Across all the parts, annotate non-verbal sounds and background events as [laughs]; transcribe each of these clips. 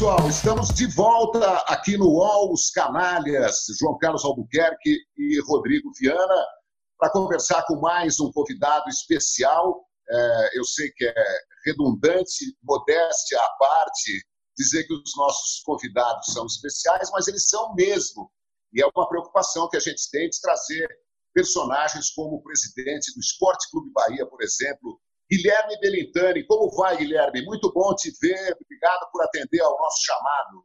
pessoal, estamos de volta aqui no UOL, os canalhas, João Carlos Albuquerque e Rodrigo Viana, para conversar com mais um convidado especial. É, eu sei que é redundante, modéstia à parte, dizer que os nossos convidados são especiais, mas eles são mesmo. E é uma preocupação que a gente tem de trazer personagens como o presidente do Esporte Clube Bahia, por exemplo, Guilherme Belintani. Como vai, Guilherme? Muito bom te ver. Obrigado por atender ao nosso chamado.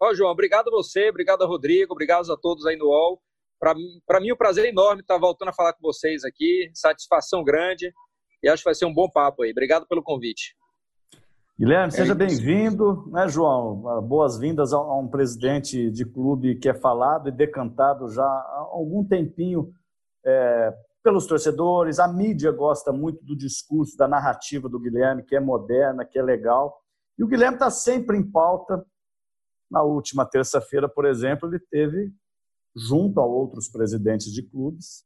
Ó, João, obrigado a você, obrigado a Rodrigo, obrigado a todos aí no UOL. Para mim, é um prazer enorme estar voltando a falar com vocês aqui. Satisfação grande. E acho que vai ser um bom papo aí. Obrigado pelo convite. Guilherme, seja é bem-vindo, né, João? Boas-vindas a um presidente de clube que é falado e decantado já há algum tempinho é, pelos torcedores. A mídia gosta muito do discurso, da narrativa do Guilherme, que é moderna, que é legal. E o Guilherme está sempre em pauta. Na última terça-feira, por exemplo, ele teve, junto a outros presidentes de clubes,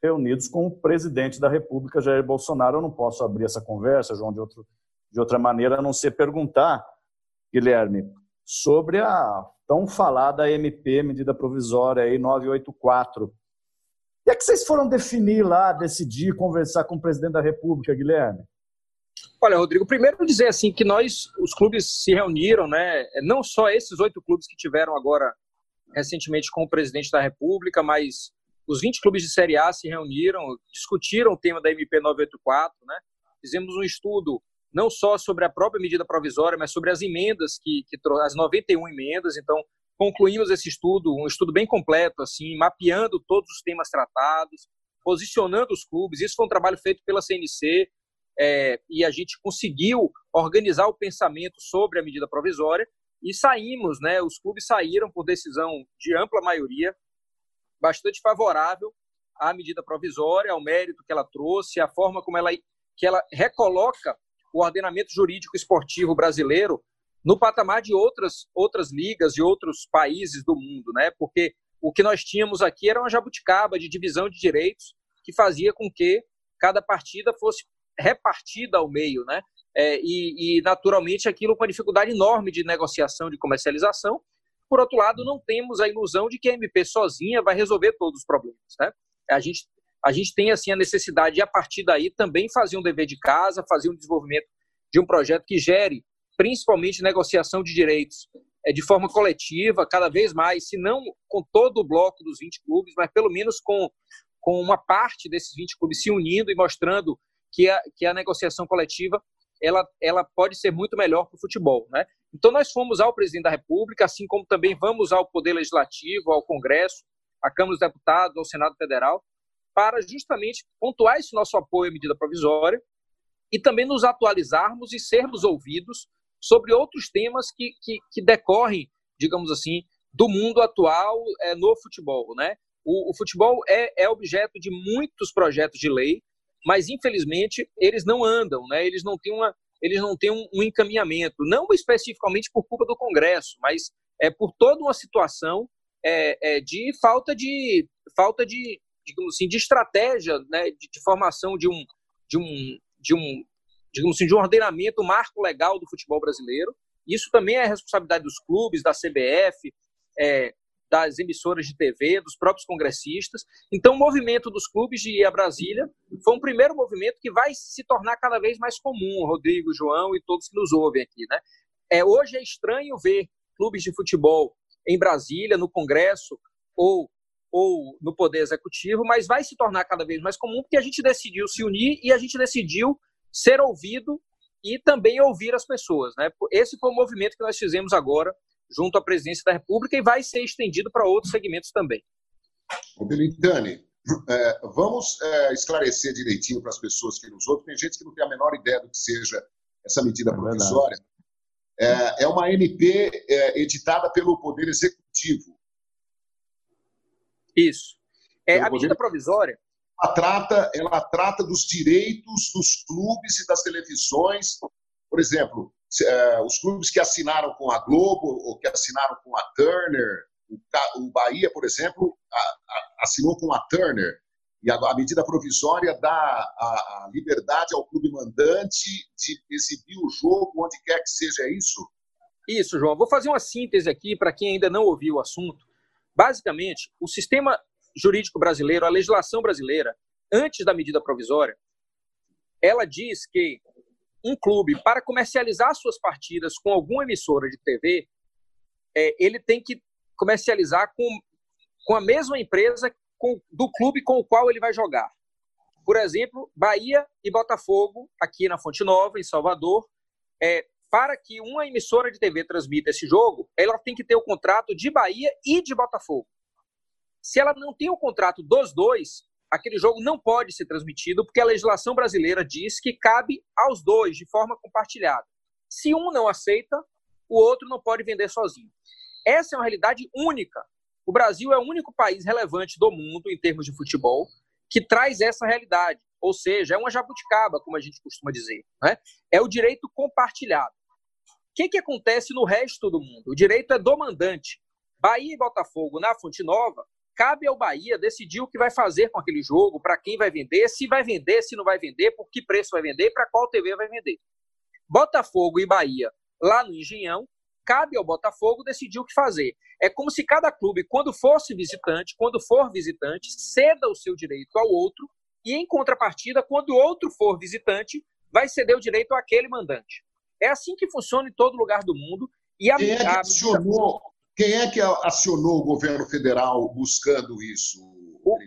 reunidos com o presidente da República, Jair Bolsonaro. Eu não posso abrir essa conversa, João, de, outro, de outra maneira, a não ser perguntar, Guilherme, sobre a tão falada MP, medida provisória aí 984. E é que vocês foram definir lá, decidir, conversar com o presidente da República, Guilherme? Olha, Rodrigo, primeiro dizer assim que nós, os clubes se reuniram, né? Não só esses oito clubes que tiveram agora recentemente com o presidente da República, mas os 20 clubes de Série A se reuniram, discutiram o tema da MP 984, né? Fizemos um estudo não só sobre a própria medida provisória, mas sobre as emendas que, que as 91 emendas. Então, concluímos esse estudo, um estudo bem completo, assim, mapeando todos os temas tratados, posicionando os clubes. Isso foi um trabalho feito pela CNC é, e a gente conseguiu organizar o pensamento sobre a medida provisória e saímos, né? Os clubes saíram por decisão de ampla maioria bastante favorável à medida provisória, ao mérito que ela trouxe, à forma como ela, que ela recoloca o ordenamento jurídico esportivo brasileiro no patamar de outras, outras ligas e outros países do mundo, né? Porque o que nós tínhamos aqui era uma jabuticaba de divisão de direitos que fazia com que cada partida fosse repartida ao meio, né? É, e, e, naturalmente, aquilo com uma dificuldade enorme de negociação, de comercialização, por outro lado, não temos a ilusão de que a MP sozinha vai resolver todos os problemas. Né? A, gente, a gente tem assim a necessidade de, a partir daí, também fazer um dever de casa, fazer um desenvolvimento de um projeto que gere, principalmente, negociação de direitos é, de forma coletiva, cada vez mais, se não com todo o bloco dos 20 clubes, mas pelo menos com, com uma parte desses 20 clubes se unindo e mostrando que a, que a negociação coletiva ela, ela pode ser muito melhor para o futebol. Né? Então, nós fomos ao presidente da República, assim como também vamos ao Poder Legislativo, ao Congresso, à Câmara dos Deputados, ao Senado Federal, para justamente pontuar esse nosso apoio à medida provisória e também nos atualizarmos e sermos ouvidos sobre outros temas que, que, que decorrem, digamos assim, do mundo atual é, no futebol. Né? O, o futebol é, é objeto de muitos projetos de lei, mas infelizmente eles não andam, né? Eles não têm uma, eles não têm um, encaminhamento, não especificamente por culpa do Congresso, mas é por toda uma situação é, é, de falta de falta de digamos assim de estratégia, né? De, de, formação de um de um de um digamos assim de um ordenamento, um marco legal do futebol brasileiro. Isso também é responsabilidade dos clubes, da CBF, é, das emissoras de TV, dos próprios congressistas. Então, o movimento dos clubes de ir a Brasília foi um primeiro movimento que vai se tornar cada vez mais comum, Rodrigo, João e todos que nos ouvem aqui. Né? É, hoje é estranho ver clubes de futebol em Brasília, no Congresso ou, ou no Poder Executivo, mas vai se tornar cada vez mais comum porque a gente decidiu se unir e a gente decidiu ser ouvido e também ouvir as pessoas. Né? Esse foi o movimento que nós fizemos agora junto à presidência da República e vai ser estendido para outros segmentos também. O Belintani, é, vamos é, esclarecer direitinho para as pessoas que nos ouvem. Tem gente que não tem a menor ideia do que seja essa medida é provisória. É, é, uma MP é, editada pelo Poder Executivo. Isso. É, a medida provisória. Ela trata, ela trata dos direitos dos clubes e das televisões. Por exemplo, uh, os clubes que assinaram com a Globo ou que assinaram com a Turner, o, Bahia, por exemplo, assinou com a Turner, e a, a medida provisória dá a, liberdade ao clube mandante de exibir o jogo onde quer que seja isso? Isso, João. Vou fazer uma síntese aqui para quem ainda não ouviu o assunto. Basicamente, o sistema jurídico brasileiro, a legislação brasileira, antes da medida provisória, ela diz que um clube, para comercializar suas partidas com alguma emissora de TV, é, ele tem que comercializar com, com a mesma empresa com, do clube com o qual ele vai jogar. Por exemplo, Bahia e Botafogo, aqui na Fonte Nova, em Salvador, é, para que uma emissora de TV transmita esse jogo, ela tem que ter o contrato de Bahia e de Botafogo. Se ela não tem o contrato dos dois, aquele jogo não pode ser transmitido, porque a legislação brasileira diz que cabe aos dois de forma compartilhada. Se um não aceita, o outro não pode vender sozinho. Essa é uma realidade única. O Brasil é o único país relevante do mundo em termos de futebol que traz essa realidade. Ou seja, é uma jabuticaba, como a gente costuma dizer. Né? É o direito compartilhado. O que, que acontece no resto do mundo? O direito é do mandante. Bahia e Botafogo na Fonte Nova, cabe ao Bahia decidir o que vai fazer com aquele jogo, para quem vai vender, se vai vender, se não vai vender, por que preço vai vender, para qual TV vai vender. Botafogo e Bahia, lá no Engenhão, cabe ao Botafogo decidir o que fazer. É como se cada clube, quando fosse visitante, quando for visitante, ceda o seu direito ao outro e, em contrapartida, quando o outro for visitante, vai ceder o direito àquele mandante. É assim que funciona em todo lugar do mundo. E a, quem, é que acionou, quem é que acionou o governo federal buscando isso? O,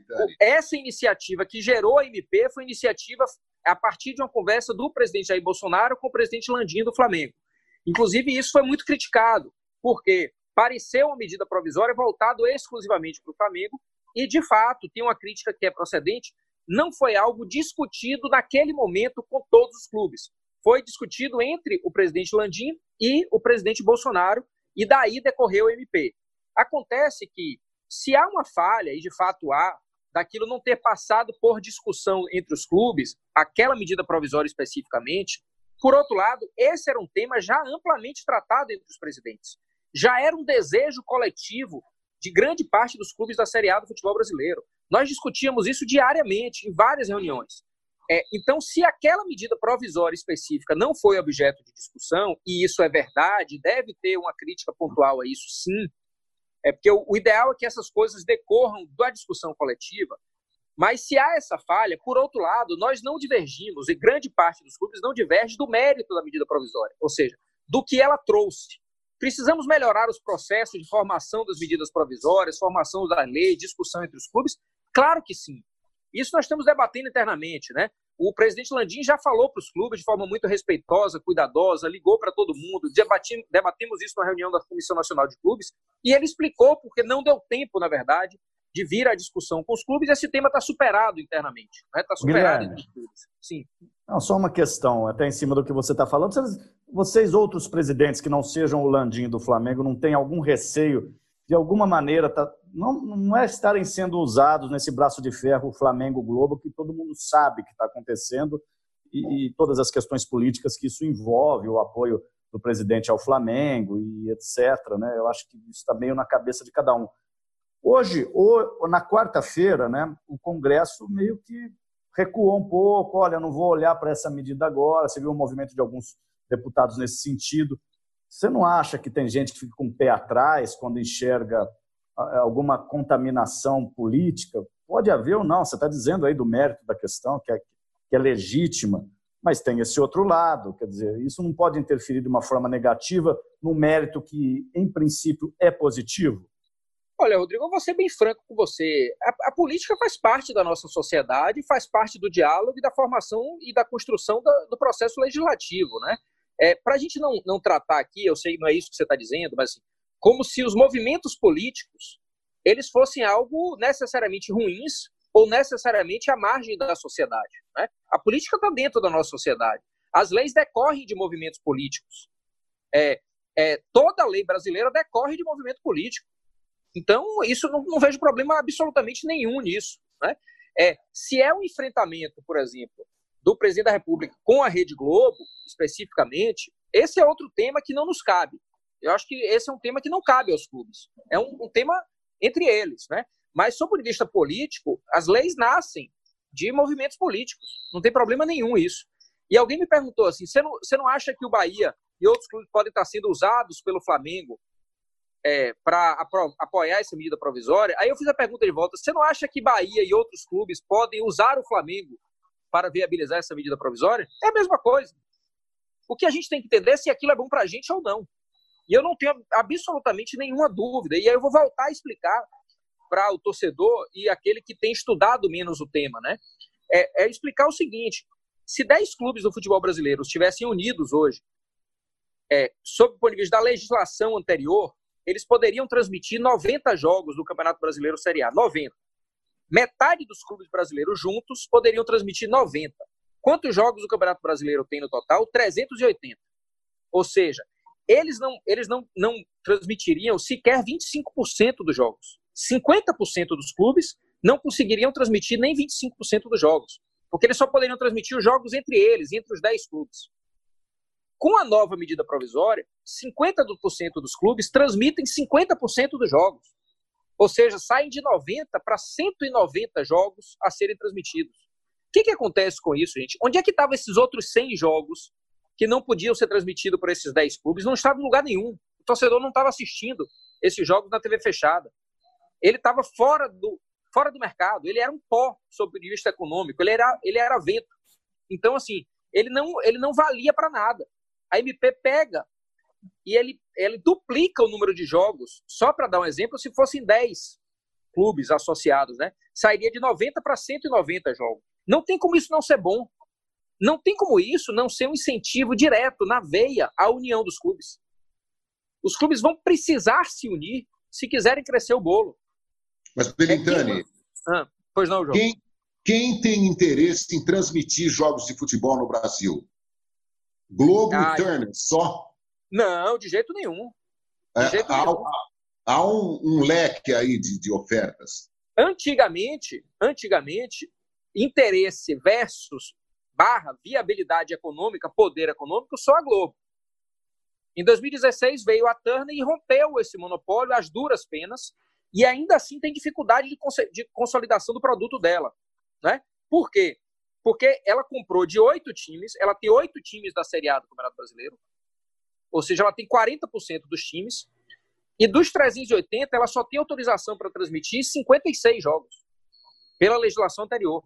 essa iniciativa que gerou a MP foi iniciativa a partir de uma conversa do presidente Jair Bolsonaro com o presidente Landim do Flamengo. Inclusive, isso foi muito criticado, porque pareceu uma medida provisória voltada exclusivamente para o Flamengo, e, de fato, tem uma crítica que é procedente, não foi algo discutido naquele momento com todos os clubes. Foi discutido entre o presidente Landim e o presidente Bolsonaro, e daí decorreu o MP. Acontece que, se há uma falha, e de fato há, daquilo não ter passado por discussão entre os clubes, aquela medida provisória especificamente, por outro lado, esse era um tema já amplamente tratado entre os presidentes. Já era um desejo coletivo de grande parte dos clubes da Série A do futebol brasileiro. Nós discutíamos isso diariamente, em várias reuniões. É, então, se aquela medida provisória específica não foi objeto de discussão, e isso é verdade, deve ter uma crítica pontual a isso, sim, é porque o, o ideal é que essas coisas decorram da discussão coletiva, mas se há essa falha, por outro lado, nós não divergimos, e grande parte dos clubes não diverge do mérito da medida provisória, ou seja, do que ela trouxe. Precisamos melhorar os processos de formação das medidas provisórias, formação da lei, discussão entre os clubes? Claro que sim. Isso nós estamos debatendo internamente, né? O presidente Landim já falou para os clubes de forma muito respeitosa, cuidadosa, ligou para todo mundo, debatimos, debatemos isso na reunião da Comissão Nacional de Clubes, e ele explicou porque não deu tempo, na verdade, de vir à discussão com os clubes, esse tema está superado internamente. Está né? Tá superado Guilherme, entre os clubes. Sim. Não, só uma questão, até em cima do que você está falando. Vocês, vocês, outros presidentes que não sejam o Landim do Flamengo, não têm algum receio, de alguma maneira, tá, não, não é estarem sendo usados nesse braço de ferro Flamengo Globo, que todo mundo sabe que está acontecendo, e, e todas as questões políticas que isso envolve, o apoio do presidente ao Flamengo e etc. Né? Eu acho que isso está meio na cabeça de cada um. Hoje, ou, na quarta-feira, né, o Congresso meio que recuou um pouco. Olha, não vou olhar para essa medida agora. Você viu o movimento de alguns deputados nesse sentido. Você não acha que tem gente que fica com o pé atrás quando enxerga alguma contaminação política? Pode haver ou não. Você está dizendo aí do mérito da questão, que é, que é legítima, mas tem esse outro lado. Quer dizer, isso não pode interferir de uma forma negativa no mérito que, em princípio, é positivo? Olha, Rodrigo, eu vou ser bem franco com você. A, a, política faz parte da nossa sociedade, faz parte do diálogo e da formação e da construção da, do processo legislativo, né? É, Para a gente não, não tratar aqui, eu sei que não é isso que você está dizendo, mas assim, como se os movimentos políticos eles fossem algo necessariamente ruins ou necessariamente à margem da sociedade. Né? A política está dentro da nossa sociedade. As leis decorrem de movimentos políticos. É, é, toda lei brasileira decorre de movimento político. Então, isso não, não vejo problema absolutamente nenhum nisso. Né? É, se é um enfrentamento, por exemplo, do presidente da República com a Rede Globo, especificamente, esse é outro tema que não nos cabe. Eu acho que esse é um tema que não cabe aos clubes. É um, um tema entre eles. Né? Mas, sob o vista político, as leis nascem de movimentos políticos. Não tem problema nenhum isso. E alguém me perguntou assim: você não, você não acha que o Bahia e outros clubes podem estar sendo usados pelo Flamengo é, para apoiar essa medida provisória. Aí eu fiz a pergunta de volta: você não acha que Bahia e outros clubes podem usar o Flamengo para viabilizar essa medida provisória? É a mesma coisa. O que a gente tem que entender é se aquilo é bom para a gente ou não. E eu não tenho absolutamente nenhuma dúvida. E aí eu vou voltar a explicar para o torcedor e aquele que tem estudado menos o tema, né? É, é explicar o seguinte: se 10 clubes do futebol brasileiro estivessem unidos hoje, é, sob o ponto de vista da legislação anterior, eles poderiam transmitir 90 jogos do Campeonato Brasileiro Série A. 90. Metade dos clubes brasileiros juntos poderiam transmitir 90. Quantos jogos o Campeonato Brasileiro tem no total? 380. Ou seja, eles não, eles não, não transmitiriam sequer 25% dos jogos. 50% dos clubes não conseguiriam transmitir nem 25% dos jogos, porque eles só poderiam transmitir os jogos entre eles, entre os 10 clubes. Com a nova medida provisória, 50% dos clubes transmitem 50% dos jogos. Ou seja, saem de 90 para 190 jogos a serem transmitidos. O que, que acontece com isso, gente? Onde é que estavam esses outros 100 jogos que não podiam ser transmitidos por esses 10 clubes? Não estavam em lugar nenhum. O torcedor não estava assistindo esses jogos na TV fechada. Ele estava fora do, fora do mercado. Ele era um pó, sob o vista econômico. Ele era, ele era vento. Então, assim, ele não, ele não valia para nada. A MP pega e ele, ele duplica o número de jogos. Só para dar um exemplo, se fossem 10 clubes associados, né? Sairia de 90 para 190 jogos. Não tem como isso não ser bom. Não tem como isso não ser um incentivo direto, na veia, à união dos clubes. Os clubes vão precisar se unir se quiserem crescer o bolo. Mas, Belintani, ah, pois não, João. Quem, quem tem interesse em transmitir jogos de futebol no Brasil? Globo ah, e Turner, só? Não, de jeito nenhum. De é, jeito há, nenhum. há um, um, leque aí de, de ofertas. Antigamente, antigamente, interesse versus barra viabilidade econômica, poder econômico, só a Globo. Em 2016 veio a Turner e rompeu esse monopólio às duras penas e ainda assim tem dificuldade de, cons de consolidação do produto dela. Né? Por quê? Porque ela comprou de oito times, ela tem oito times da Série A do Campeonato Brasileiro, ou seja, ela tem 40% dos times, e dos 380, ela só tem autorização para transmitir 56 jogos, pela legislação anterior.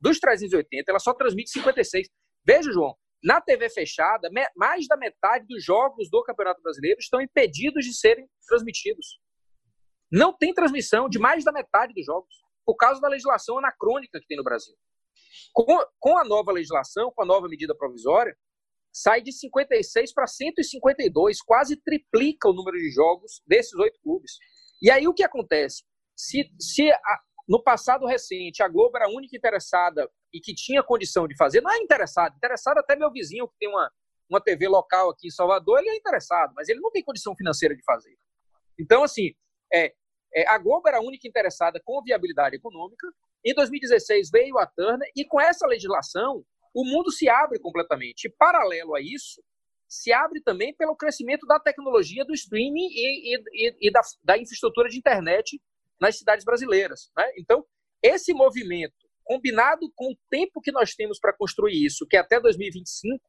Dos 380, ela só transmite 56. Veja, João, na TV fechada, mais da metade dos jogos do Campeonato Brasileiro estão impedidos de serem transmitidos. Não tem transmissão de mais da metade dos jogos, por causa da legislação anacrônica que tem no Brasil. Com, a nova legislação, com a nova medida provisória, sai de 56 para 152, quase triplica o número de jogos desses oito clubes. E aí o que acontece? Se, se a, no passado recente a Globo era a única interessada e que tinha condição de fazer, não é interessado, interessado até meu vizinho que tem uma, uma TV local aqui em Salvador, ele é interessado, mas ele não tem condição financeira de fazer. Então, assim, é, é, a Globo era a única interessada com viabilidade econômica. Em 2016 veio a Turner e com essa legislação o mundo se abre completamente. E, paralelo a isso, se abre também pelo crescimento da tecnologia do streaming e, e, e da, da, infraestrutura de internet nas cidades brasileiras. Né? Então, esse movimento combinado com o tempo que nós temos para construir isso, que é até 2025,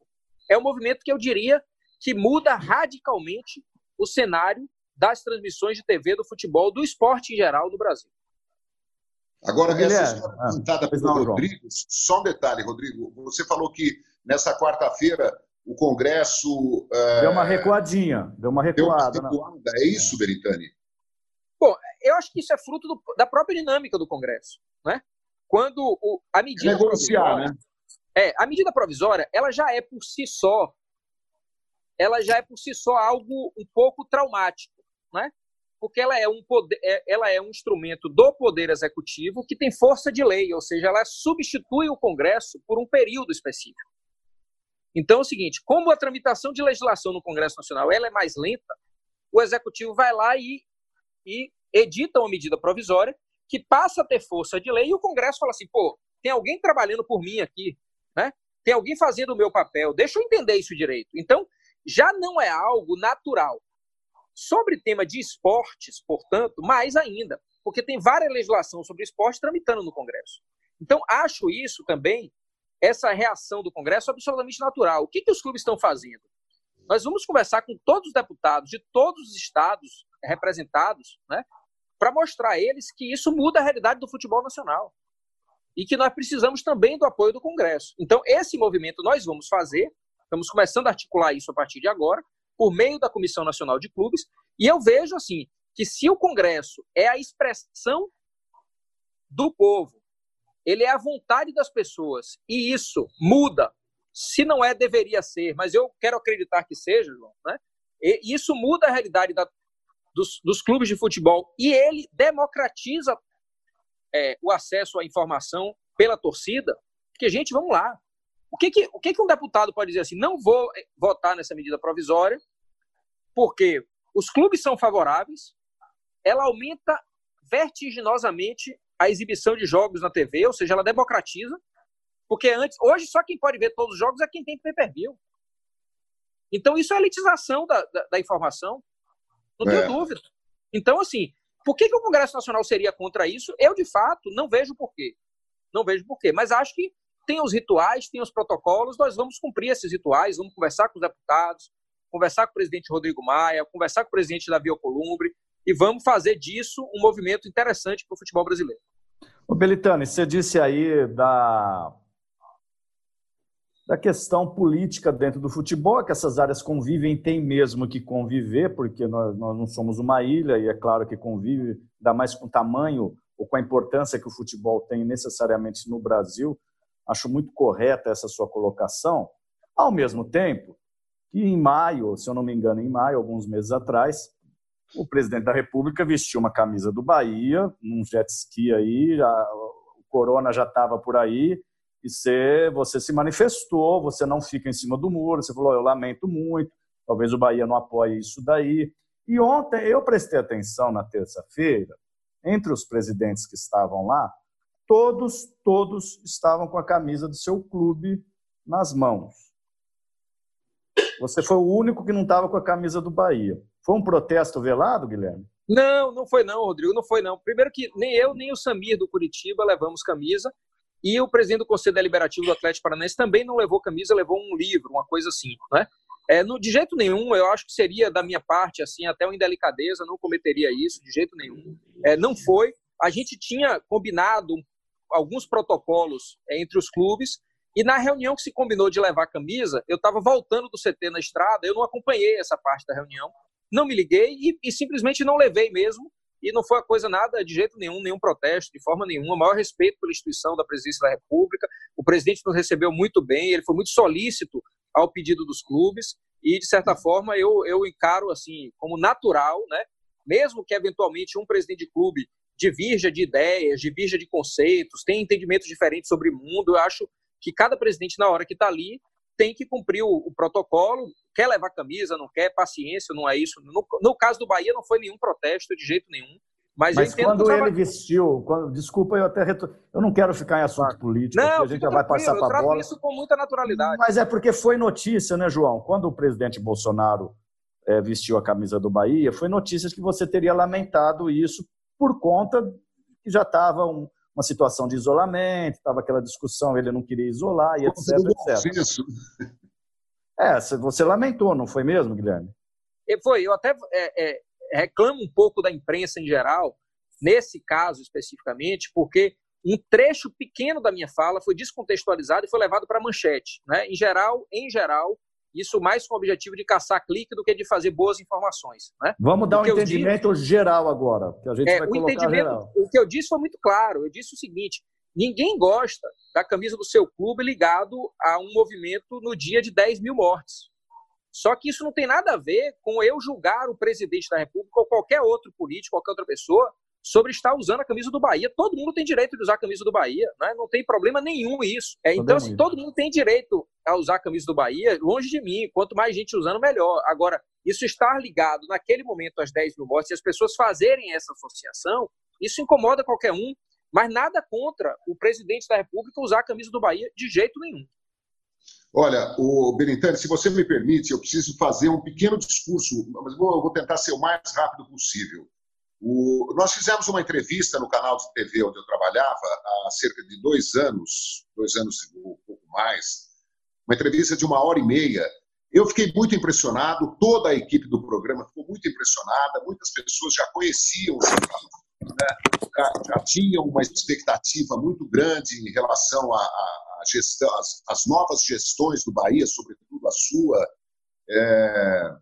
é um movimento que eu diria que muda radicalmente o cenário das transmissões de TV do futebol, do esporte em geral no Brasil. Agora, essa história apresentada pelo Rodrigo, só um detalhe, Rodrigo, você falou que nessa quarta-feira o Congresso... É, deu uma recuadinha, deu uma recuada. Deu uma recuada. É isso, Beritani? Bom, eu acho que isso é fruto do, da própria dinâmica do Congresso. Né? Quando o, a medida é negociar, né? É, a medida provisória, ela já é por si só, ela já é por si só algo um pouco traumático, né? Porque ela é um poder, é, ela é um instrumento do poder executivo que tem força de lei, ou seja, ela substitui o Congresso por um período específico. Então é o seguinte, como a tramitação de legislação no Congresso Nacional ela é mais lenta, o executivo vai lá e, e edita uma medida provisória que passa a ter força de lei e o Congresso fala assim, pô, tem alguém trabalhando por mim aqui, né? Tem alguém fazendo o meu papel, deixa eu entender isso direito. Então, já não é algo natural. Sobre tema de esportes, portanto, mais ainda, porque tem várias legislações sobre esporte tramitando no Congresso. Então, acho isso também, essa reação do Congresso, absolutamente natural. O que, que os clubes estão fazendo? Nós vamos conversar com todos os deputados de todos os estados representados, né, para mostrar a eles que isso muda a realidade do futebol nacional e que nós precisamos também do apoio do Congresso. Então, esse movimento nós vamos fazer, estamos começando a articular isso a partir de agora, por meio da Comissão Nacional de Clubes, e eu vejo assim que se o Congresso é a expressão do povo, ele é a vontade das pessoas, e isso muda se não é, deveria ser, mas eu quero acreditar que seja, João, né? E isso muda a realidade da, dos, dos, clubes de futebol e ele democratiza é, o acesso à informação pela torcida. Porque, gente, vamos lá. O que, que, o que, que um deputado pode dizer assim? Não vou é, votar nessa medida provisória, porque os clubes são favoráveis, ela aumenta vertiginosamente a exibição de jogos na TV, ou seja, ela democratiza, porque antes, hoje só quem pode ver todos os jogos é quem tem pay-per-view. Então isso é elitização da, da, da informação. Não tenho é. dúvida. Então, assim, por que, que o Congresso Nacional seria contra isso? Eu, de fato, não vejo porquê. Não vejo porquê. Mas acho que tem os rituais, tem os protocolos, nós vamos cumprir esses rituais, vamos conversar com os deputados, conversar com o presidente Rodrigo Maia, conversar com o presidente Davi Alcolumbre, e vamos fazer disso um movimento interessante para o futebol brasileiro. O Belitani, você disse aí da da questão política dentro do futebol, que essas áreas convivem, tem mesmo que conviver, porque nós, nós não somos uma ilha, e é claro que convive, ainda mais com o tamanho ou com a importância que o futebol tem necessariamente no Brasil. Acho muito correta essa sua colocação. Ao mesmo tempo, que em maio, se eu não me engano, em maio, alguns meses atrás, o presidente da República vestiu uma camisa do Bahia, num jet ski aí, já, o Corona já estava por aí, e você, você se manifestou, você não fica em cima do muro, você falou, eu lamento muito, talvez o Bahia não apoie isso daí. E ontem eu prestei atenção na terça-feira, entre os presidentes que estavam lá, todos, todos estavam com a camisa do seu clube nas mãos. Você foi o único que não estava com a camisa do Bahia. Foi um protesto velado, Guilherme? Não, não foi não, Rodrigo, não foi não. Primeiro que nem eu, nem o Samir do Curitiba levamos camisa. E o presidente do Conselho Deliberativo do Atlético Paranaense também não levou camisa, levou um livro, uma coisa assim, né? É, no, de jeito nenhum, eu acho que seria da minha parte, assim, até uma indelicadeza, não cometeria isso, de jeito nenhum. É, não foi. A gente tinha combinado alguns protocolos é, entre os clubes, e na reunião que se combinou de levar camisa, eu estava voltando do CT na estrada, eu não acompanhei essa parte da reunião, não me liguei e, e simplesmente não levei mesmo, e não foi uma coisa nada de jeito nenhum, nenhum protesto, de forma nenhuma. O maior respeito pela instituição da presidência da República. O presidente nos recebeu muito bem, ele foi muito solícito ao pedido dos clubes e, de certa forma, eu, eu encaro assim como natural, né? mesmo que eventualmente um presidente de clube divirja de ideias, divirja de conceitos, tenha entendimentos diferentes sobre o mundo, eu acho que cada presidente, na hora que está ali, tem que cumprir o, o, protocolo, quer levar camisa, não quer, paciência, não é isso. No, no caso do Bahia não foi nenhum protesto de jeito nenhum. Mas, mas quando ele vestiu, quando, desculpa, eu até retor... eu não quero ficar em assunto político, não, a gente já vai passar para a bola. isso com muita naturalidade. Mas é porque foi notícia, né, João? Quando o presidente Bolsonaro é, vestiu a camisa do Bahia, foi notícias que você teria lamentado isso por conta que já estava um, uma situação de isolamento, estava aquela discussão, ele não queria isolar e etc, etc. Isso. É, você lamentou, não foi mesmo, Guilherme? Foi, eu até é, é, reclamo um pouco da imprensa em geral, nesse caso especificamente, porque um trecho pequeno da minha fala foi descontextualizado e foi levado para a manchete. Né? Em geral, em geral, isso mais com o objetivo de caçar clique do que de fazer boas informações. Né? Vamos dar um entendimento disse, geral agora, que a gente é, vai o colocar geral. O que eu disse foi muito claro. Eu disse o seguinte: ninguém gosta da camisa do seu clube ligado a um movimento no dia de 10 mil mortes. Só que isso não tem nada a ver com eu julgar o presidente da República ou qualquer outro político, qualquer outra pessoa, sobre estar usando a camisa do Bahia. Todo mundo tem direito de usar a camisa do Bahia, né? não tem problema nenhum isso. É, então, assim, todo mundo tem direito a usar a camisa do Bahia, longe de mim. Quanto mais gente usando, melhor. Agora, isso estar ligado naquele momento às 10 mil mortes e as pessoas fazerem essa associação, isso incomoda qualquer um, mas nada contra o presidente da República usar a camisa do Bahia de jeito nenhum. Olha, o Benitani, se você me permite, eu preciso fazer um pequeno discurso, mas vou tentar ser o mais rápido possível. O, nós fizemos uma entrevista no canal de TV onde eu trabalhava há cerca de dois anos, dois anos e um pouco mais, uma entrevista de uma hora e meia, Eu fiquei muito impressionado, toda a equipe do programa ficou muito impressionada, muitas pessoas já conheciam né? já, já tinham uma expectativa muito grande em relação à, gestão, às, novas gestões do Bahia, sobretudo a sua. É...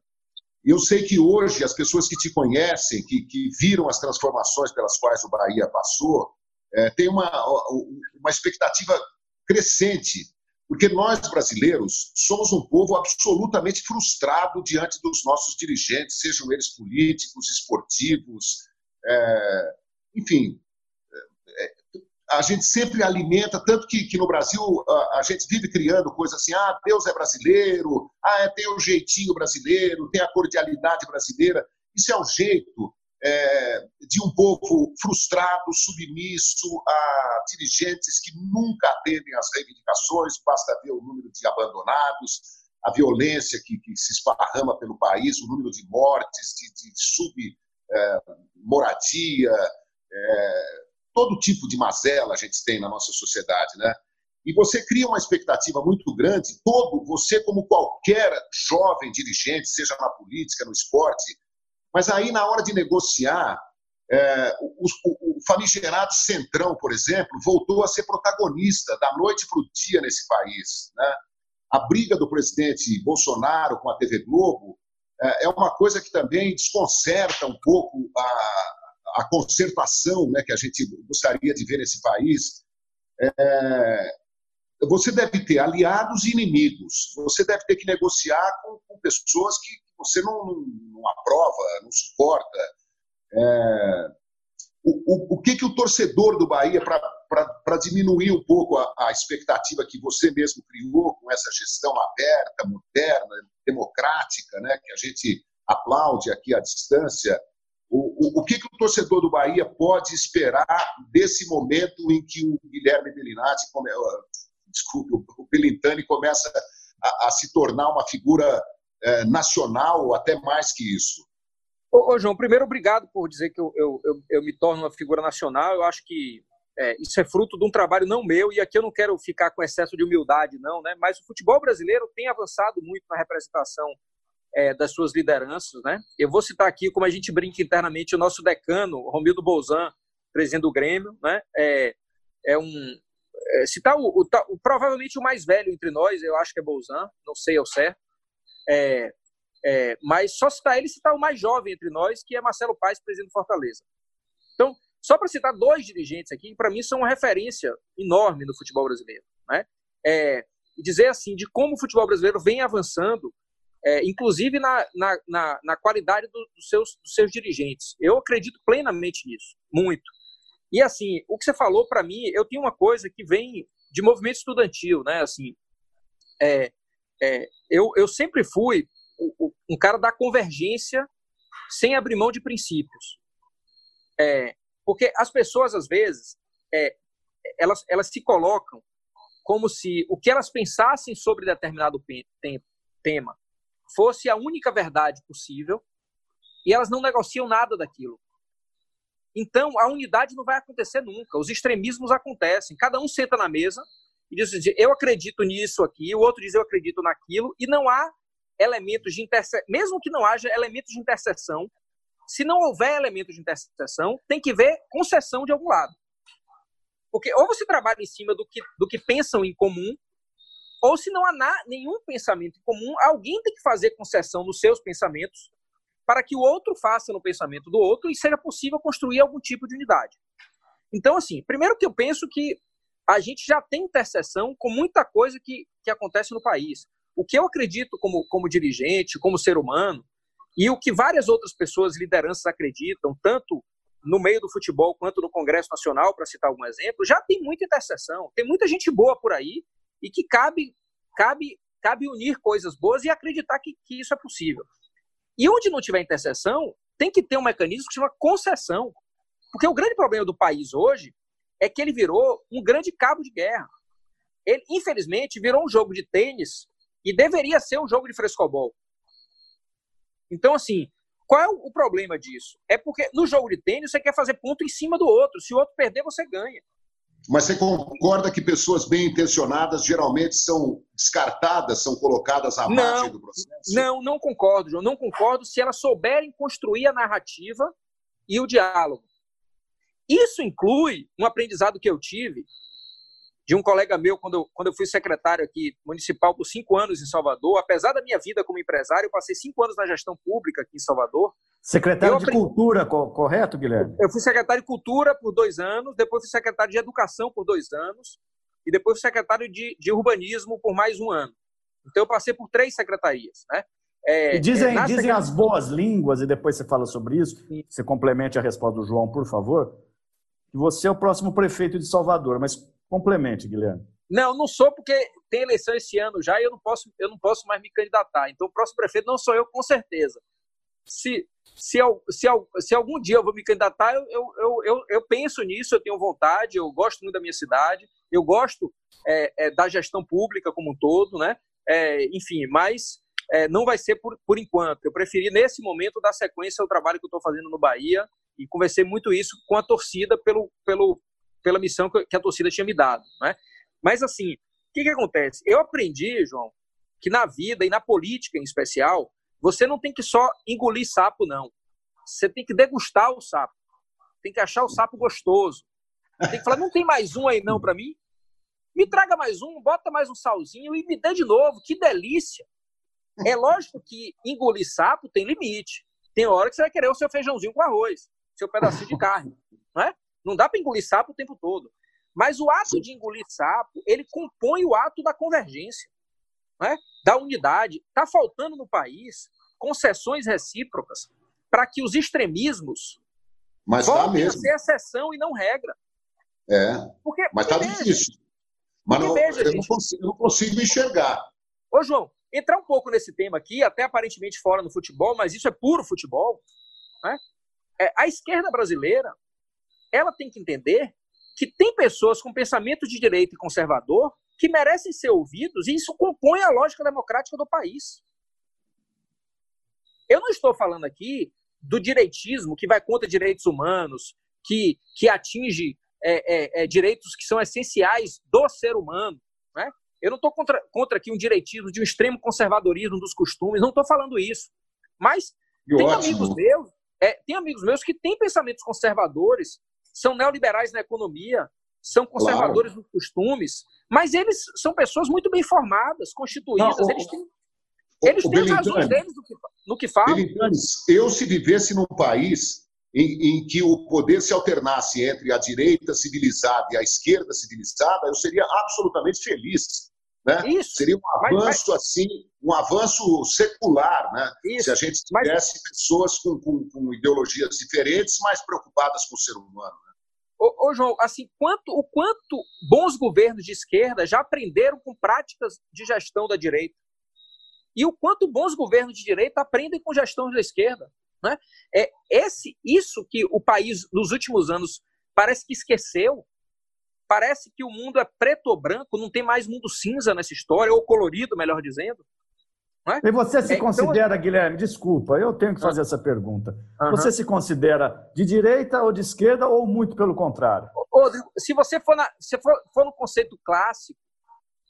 Eu sei que hoje as pessoas que te conhecem, que, que viram as transformações pelas quais o Bahia passou, é, têm uma, uma expectativa crescente porque nós, brasileiros, somos um povo absolutamente frustrado diante dos nossos dirigentes, sejam eles políticos, esportivos, é, enfim. A gente sempre alimenta, tanto que, que no Brasil a, a, gente vive criando coisas assim: ah, Deus é brasileiro, ah, é, tem o jeitinho brasileiro, tem a cordialidade brasileira. Isso é o jeito é, de um povo frustrado, submisso a dirigentes que nunca atendem às reivindicações, basta ver o número de abandonados, a violência que, que se esparrama pelo país, o número de mortes, de, de submoradia, é, é, todo tipo de mazela a gente tem na nossa sociedade, né? E você cria uma expectativa muito grande, todo, você como qualquer jovem dirigente, seja na política, no esporte, mas aí, na hora de negociar, é, o, o, o, famigerado Centrão, por exemplo, voltou a ser protagonista da noite para o dia nesse país. Né? A briga do presidente Bolsonaro com a TV Globo é, é uma coisa que também desconcerta um pouco a, a concertação né, que a gente gostaria de ver nesse país. É, você deve ter aliados e inimigos. Você deve ter que negociar com, com pessoas que, você não, não, não aprova, não suporta. É, o, o, o, que, que o torcedor do Bahia, para diminuir um pouco a, a, expectativa que você mesmo criou com essa gestão aberta, moderna, democrática, né, que a gente aplaude aqui à distância, o, que, que o torcedor do Bahia pode esperar desse momento em que o Guilherme Bellinati, come, desculpe, o Belintani começa a, a se tornar uma figura é, nacional, até mais que isso. Ô, ô, João, primeiro, obrigado por dizer que eu, eu, eu, eu me torno uma figura nacional. Eu acho que é, isso é fruto de um trabalho não meu, e aqui eu não quero ficar com excesso de humildade, não, né? mas o futebol brasileiro tem avançado muito na representação é, das suas lideranças. Né? Eu vou citar aqui, como a gente brinca internamente, o nosso decano, Romildo Bolzan, presidente do Grêmio, né? é, é um. É, citar o, o, o, provavelmente o mais velho entre nós, eu acho que é Bolzan, não sei ao certo, é, é, mas só citar ele citar o mais jovem entre nós, que é Marcelo Paes, presidente do Fortaleza. Então, só para citar dois dirigentes aqui, para mim são uma referência enorme no futebol brasileiro. Né? É, dizer assim, de como o futebol brasileiro vem avançando, é, inclusive na, na, na, na qualidade do, dos, seus, dos seus dirigentes. Eu acredito plenamente nisso, muito. E assim, o que você falou para mim, eu tenho uma coisa que vem de movimento estudantil, né? Assim, é, é, eu, eu sempre fui um cara da convergência sem abrir mão de princípios. É, porque as pessoas, às vezes, é, elas, elas se colocam como se o que elas pensassem sobre determinado tema fosse a única verdade possível e elas não negociam nada daquilo. Então, a unidade não vai acontecer nunca. Os extremismos acontecem. Cada um senta na mesa e diz eu acredito nisso aqui, o outro diz eu acredito naquilo, e não há elementos de interseção, mesmo que não haja elementos de interseção, se não houver elementos de interseção, tem que ver concessão de algum lado. Porque ou você trabalha em cima do que, do que pensam em comum, ou se não há na, nenhum pensamento em comum, alguém tem que fazer concessão nos seus pensamentos para que o outro faça no pensamento do outro e seja possível construir algum tipo de unidade. Então, assim, primeiro que eu penso que a gente já tem interseção com muita coisa que, que acontece no país. O que eu acredito como, como dirigente, como ser humano, e o que várias outras pessoas, lideranças, acreditam, tanto no meio do futebol quanto no Congresso Nacional, para citar algum exemplo, já tem muita interseção. Tem muita gente boa por aí e que cabe, cabe, cabe unir coisas boas e acreditar que, que isso é possível. E onde não tiver interseção, tem que ter um mecanismo que se chama concessão. Porque o grande problema do país hoje é que ele virou um grande cabo de guerra. Ele, infelizmente, virou um jogo de tênis e deveria ser um jogo de frescobol. Então, assim, qual é o problema disso? É porque no jogo de tênis você quer fazer ponto em cima do outro. Se o outro perder, você ganha. Mas você concorda que pessoas bem intencionadas geralmente são descartadas, são colocadas à margem do processo? Não, não concordo, João. Não concordo se elas souberem construir a narrativa e o diálogo. Isso inclui um aprendizado que eu tive de um colega meu, quando eu, quando eu fui secretário aqui municipal por cinco anos em Salvador. Apesar da minha vida como empresário, eu passei cinco anos na gestão pública aqui em Salvador. Secretário de Cultura, correto, Guilherme? Eu fui secretário de Cultura por dois anos, depois fui secretário de Educação por dois anos, e depois fui secretário de, de Urbanismo por mais um ano. Então, eu passei por três secretarias. Né? É, e dizem, é, dizem as boas línguas, e depois você fala sobre isso, Sim. você complemente a resposta do João, por favor, que você é o próximo prefeito de Salvador, mas complemente, Guilherme. Não, não sou porque tem eleição esse ano já e eu não posso, eu não posso mais me candidatar. Então, o próximo prefeito não sou eu, com certeza. Se, se, se, se algum dia eu vou me candidatar, eu, eu, eu, eu penso nisso, eu tenho vontade, eu gosto muito da minha cidade, eu gosto é, é, da gestão pública como um todo, né? É, enfim, mas é, não vai ser por, por enquanto. Eu preferi, nesse momento, dar sequência ao trabalho que eu estou fazendo no Bahia e conversei muito isso com a torcida pelo, pelo, pela missão que a torcida tinha me dado. Né? Mas, assim, o que, que acontece? Eu aprendi, João, que na vida e na política em especial, você não tem que só engolir sapo, não. Você tem que degustar o sapo. Tem que achar o sapo gostoso. Tem que falar, não tem mais um aí não para mim? Me traga mais um, bota mais um salzinho e me dê de novo. Que delícia! É lógico que engolir sapo tem limite. Tem hora que você vai querer o seu feijãozinho com arroz, seu pedacinho de carne, não é? Não dá para engolir sapo o tempo todo. Mas o ato de engolir sapo, ele compõe o ato da convergência né, da unidade. Está faltando no país concessões recíprocas para que os extremismos mas tá voltem a ser exceção e não regra. É, porque, mas está difícil. Mas não, veja, eu, não consigo, eu não consigo enxergar. Ô, João, entrar um pouco nesse tema aqui, até aparentemente fora no futebol, mas isso é puro futebol. Né? É, a esquerda brasileira ela tem que entender que tem pessoas com pensamento de direita e conservador que merecem ser ouvidos, e isso compõe a lógica democrática do país. Eu não estou falando aqui do direitismo que vai contra direitos humanos, que, que atinge é, é, é, direitos que são essenciais do ser humano. Né? Eu não estou contra, contra aqui um direitismo de um extremo conservadorismo dos costumes, não estou falando isso. Mas tem ótimo. amigos meus, é, tem amigos meus que têm pensamentos conservadores, são neoliberais na economia, são conservadores claro. nos costumes, mas eles são pessoas muito bem formadas, constituídas, não, eles têm, eles têm razões deles no que, no que falam. eu se vivesse num país em, em, que o poder se alternasse entre a direita civilizada e a esquerda civilizada, eu seria absolutamente feliz. Né? Isso. Seria um avanço mas, mas... assim, um avanço secular, né? Isso. Se a gente tivesse mas... pessoas com, com, com, ideologias diferentes, mais preocupadas com o ser humano. Né? Ô, ô, João, assim, quanto, o quanto bons governos de esquerda já aprenderam com práticas de gestão da direita? E o quanto bons governos de direita aprendem com gestão da esquerda? Né? É esse, isso que o país, nos últimos anos, parece que esqueceu. Parece que o mundo é preto ou branco, não tem mais mundo cinza nessa história, ou colorido, melhor dizendo. É? E você se é, então, considera, então... Guilherme, desculpa, eu tenho que fazer ah. essa pergunta. Uhum. Você se considera de direita ou de esquerda ou muito pelo contrário? Rodrigo, se você for, na, se for, for no conceito clássico,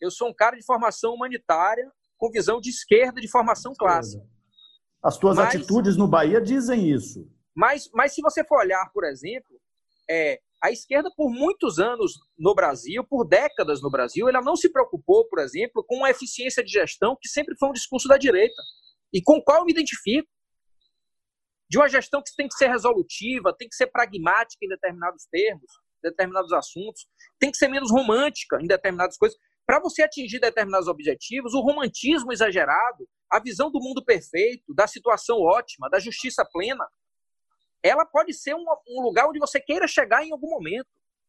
eu sou um cara de formação humanitária com visão de esquerda de formação clássica. As tuas mas, atitudes no Bahia dizem isso. Mas, mas se você for olhar, por exemplo, é, a esquerda, por muitos anos no Brasil, por décadas no Brasil, ela não se preocupou, por exemplo, com a eficiência de gestão, que sempre foi um discurso da direita, e com o qual eu me identifico. De uma gestão que tem que ser resolutiva, tem que ser pragmática em determinados termos, determinados assuntos, tem que ser menos romântica em determinadas coisas. Para você atingir determinados objetivos, o romantismo exagerado, a visão do mundo perfeito, da situação ótima, da justiça plena, ela pode ser um, um lugar onde você queira chegar em algum momento.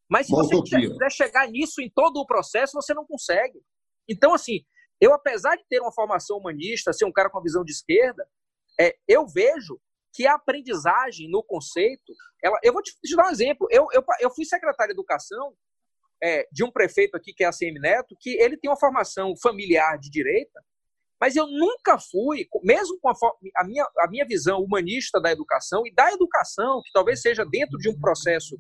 Mas se você quiser chegar nisso em todo o processo, você não consegue. Então, assim, eu, apesar de ter uma formação humanista, ser um cara com a visão de esquerda, é, eu vejo que a aprendizagem no conceito. Ela, eu vou te, te dar um exemplo. Eu, eu, eu fui secretário de educação é, de um prefeito aqui, que é a CM Neto, que ele tem uma formação familiar de direita, Mas eu nunca fui, mesmo com a, a, minha, a minha visão humanista da educação e da educação, que talvez seja dentro de um processo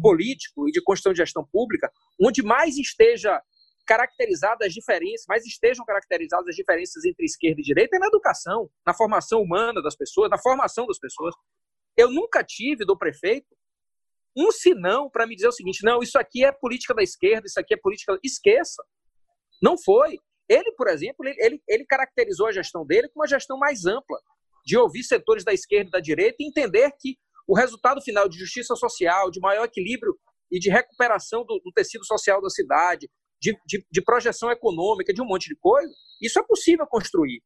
político e de construção de gestão pública, onde mais esteja caracterizadas as diferenças, mais estejam caracterizadas as diferenças entre esquerda e direita é na educação, na formação humana das pessoas, na formação das pessoas. Eu nunca tive do prefeito um sinão para me dizer o seguinte: não, isso aqui é política da esquerda, isso aqui é política. Esqueça. Não foi. Ele, por exemplo, ele, ele caracterizou a gestão dele como uma gestão mais ampla, de ouvir setores da esquerda e da direita e entender que o resultado final de justiça social, de maior equilíbrio e de recuperação do, do tecido social da cidade, de, de, de, projeção econômica, de um monte de coisa, isso é possível construir,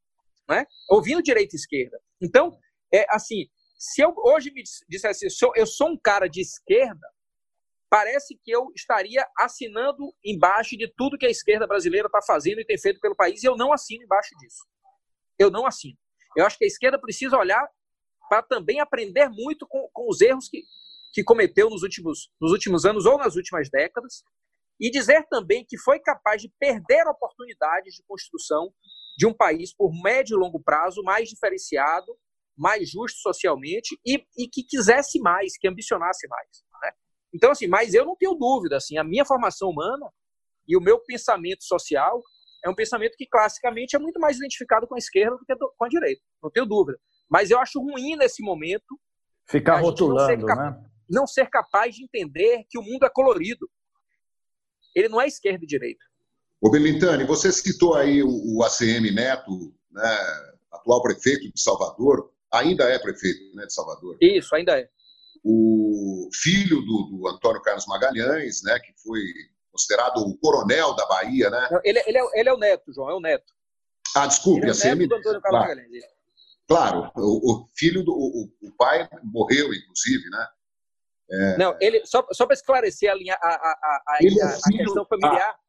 né? ouvindo direita e esquerda. Então, é assim, se eu hoje me dissesse, sou, eu sou um cara de esquerda, parece que eu estaria assinando embaixo de tudo que a esquerda brasileira está fazendo e tem feito pelo país, e eu não assino embaixo disso. Eu não assino. Eu acho que a esquerda precisa olhar para também aprender muito com, com os erros que, que cometeu nos últimos, nos últimos anos ou nas últimas décadas, e dizer também que foi capaz de perder oportunidades de construção de um país por médio e longo prazo mais diferenciado, mais justo socialmente e, e que quisesse mais, que ambicionasse mais. Então, assim, mas eu não tenho dúvida, assim, a minha formação humana e o meu pensamento social é um pensamento que classicamente é muito mais identificado com a esquerda do que com a direita, não tenho dúvida. Mas eu acho ruim nesse momento ficar rotulando, não ser, né? não ser capaz de entender que o mundo é colorido. Ele não é esquerda e direita. Ô Belintani, você citou aí o, o ACM Neto, né, atual prefeito de Salvador, ainda é prefeito né, de Salvador. Isso, ainda é o filho do, do, Antônio Carlos Magalhães, né, que foi considerado o coronel da Bahia, né? Ele, ele, é, ele é o neto, João, é o neto. Ah, desculpe, ele é o neto do Antônio Carlos claro. Magalhães. Claro, o, o filho do o, o, pai morreu, inclusive, né? É... Não, ele só, só para esclarecer a, linha, a, a, a, é a, filho, questão familiar, ah,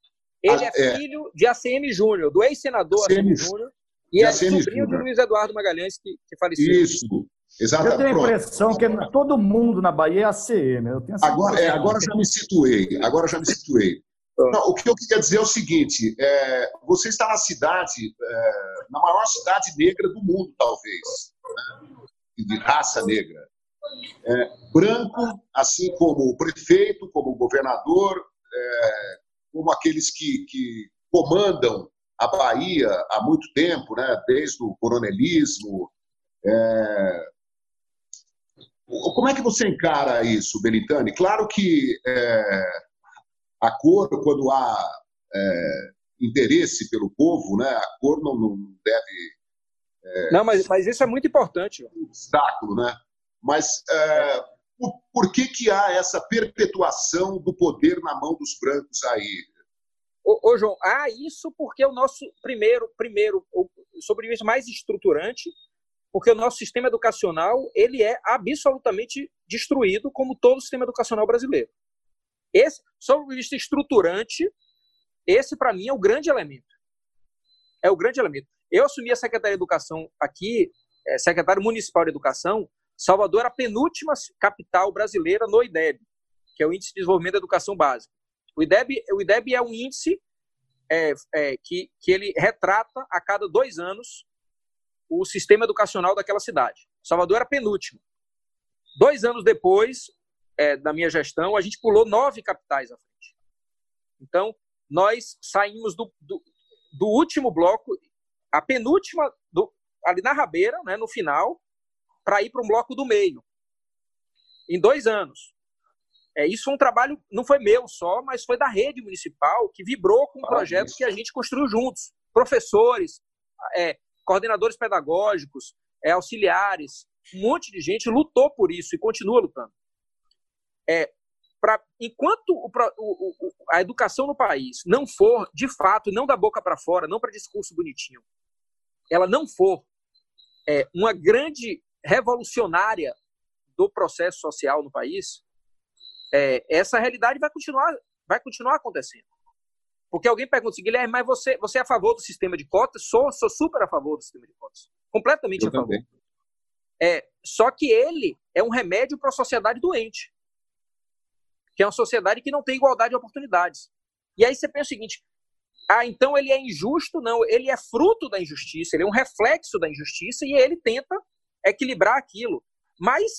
ele é, é filho de ACM Júnior, do ex-senador ACM, ACM Júnior, e é sobrinho Júnior. de Luiz Eduardo Magalhães, que, que faleceu. Isso, Exatamente. Eu tenho a impressão que todo mundo na Bahia é ACM. Eu tenho agora, é, agora já me situei. Agora já me situei. [laughs] Não, o que eu queria dizer é o seguinte: é, você está na cidade, é, na maior cidade negra do mundo, talvez, né? de raça negra. É, branco, assim como o prefeito, como o governador, é, como aqueles que, que comandam a Bahia há muito tempo, né? desde o coronelismo, é, como é que você encara isso, Benitani? Claro que é, a cor, quando há é, interesse pelo povo, né, a cor não, não deve. É, não, mas, mas isso é muito importante. Um obstáculo, né? Mas é, por, por, que, que há essa perpetuação do poder na mão dos brancos aí? Ô, ô João, há isso porque o nosso primeiro, primeiro, sobrevivente mais estruturante porque o nosso sistema educacional ele é absolutamente destruído, como todo o sistema educacional brasileiro. Esse, sob o vista estruturante, esse para mim é o grande elemento. É o grande elemento. Eu assumi a Secretaria de Educação aqui, é, secretário municipal de Educação, Salvador era a penúltima capital brasileira no IDEB, que é o Índice de Desenvolvimento da Educação Básica. O IDEB, o IDEB é um índice é, é, que, que ele retrata a cada dois anos o sistema educacional daquela cidade. Salvador era penúltimo. Dois anos depois é, da minha gestão, a gente pulou nove capitais à frente. Então, nós saímos do, do, do último bloco, a penúltima, do, ali na rabeira, né, no final, para ir para um bloco do meio. Em dois anos. É, isso foi um trabalho, não foi meu só, mas foi da rede municipal que vibrou com um projeto que a gente construiu juntos. Professores, é, coordenadores pedagógicos, é, auxiliares, um monte de gente lutou por isso e continua lutando. É, pra, enquanto o, o, a educação no país não for, de fato, não da boca para fora, não para discurso bonitinho, ela não for é, uma grande revolucionária do processo social no país, é, essa realidade vai continuar, vai continuar acontecendo. Porque alguém pergunta assim, Guilherme, mas você, você é a favor do sistema de cotas? Sou, sou super a favor do sistema de cotas. Completamente Eu a favor. É, só que ele é um remédio para a sociedade doente. Que é uma sociedade que não tem igualdade de oportunidades. E aí você pensa o seguinte: ah, então ele é injusto? Não, ele é fruto da injustiça, ele é um reflexo da injustiça e ele tenta equilibrar aquilo. Mas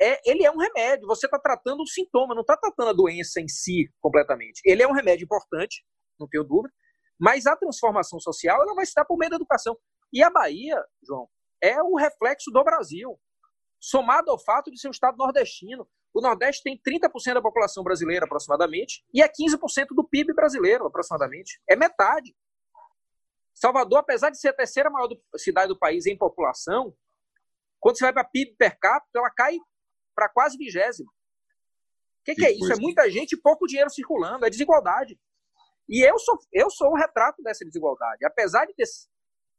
é, ele é um remédio, você está tratando o sintoma, não está tratando a doença em si completamente. Ele é um remédio importante, não tenho dúvida, mas a transformação social ela vai se dar por meio da educação. E a Bahia, João, é o reflexo do Brasil, somado ao fato de ser um estado nordestino. O Nordeste tem 30% da população brasileira, aproximadamente, e é 15% do PIB brasileiro, aproximadamente. É metade. Salvador, apesar de ser a terceira maior do, cidade do país em população, quando você vai para PIB per capita, ela cai para quase vigésimo. O que, que, é isso? É muita gente e pouco dinheiro circulando, é desigualdade. E eu sou, eu sou um retrato dessa desigualdade. Apesar de ter,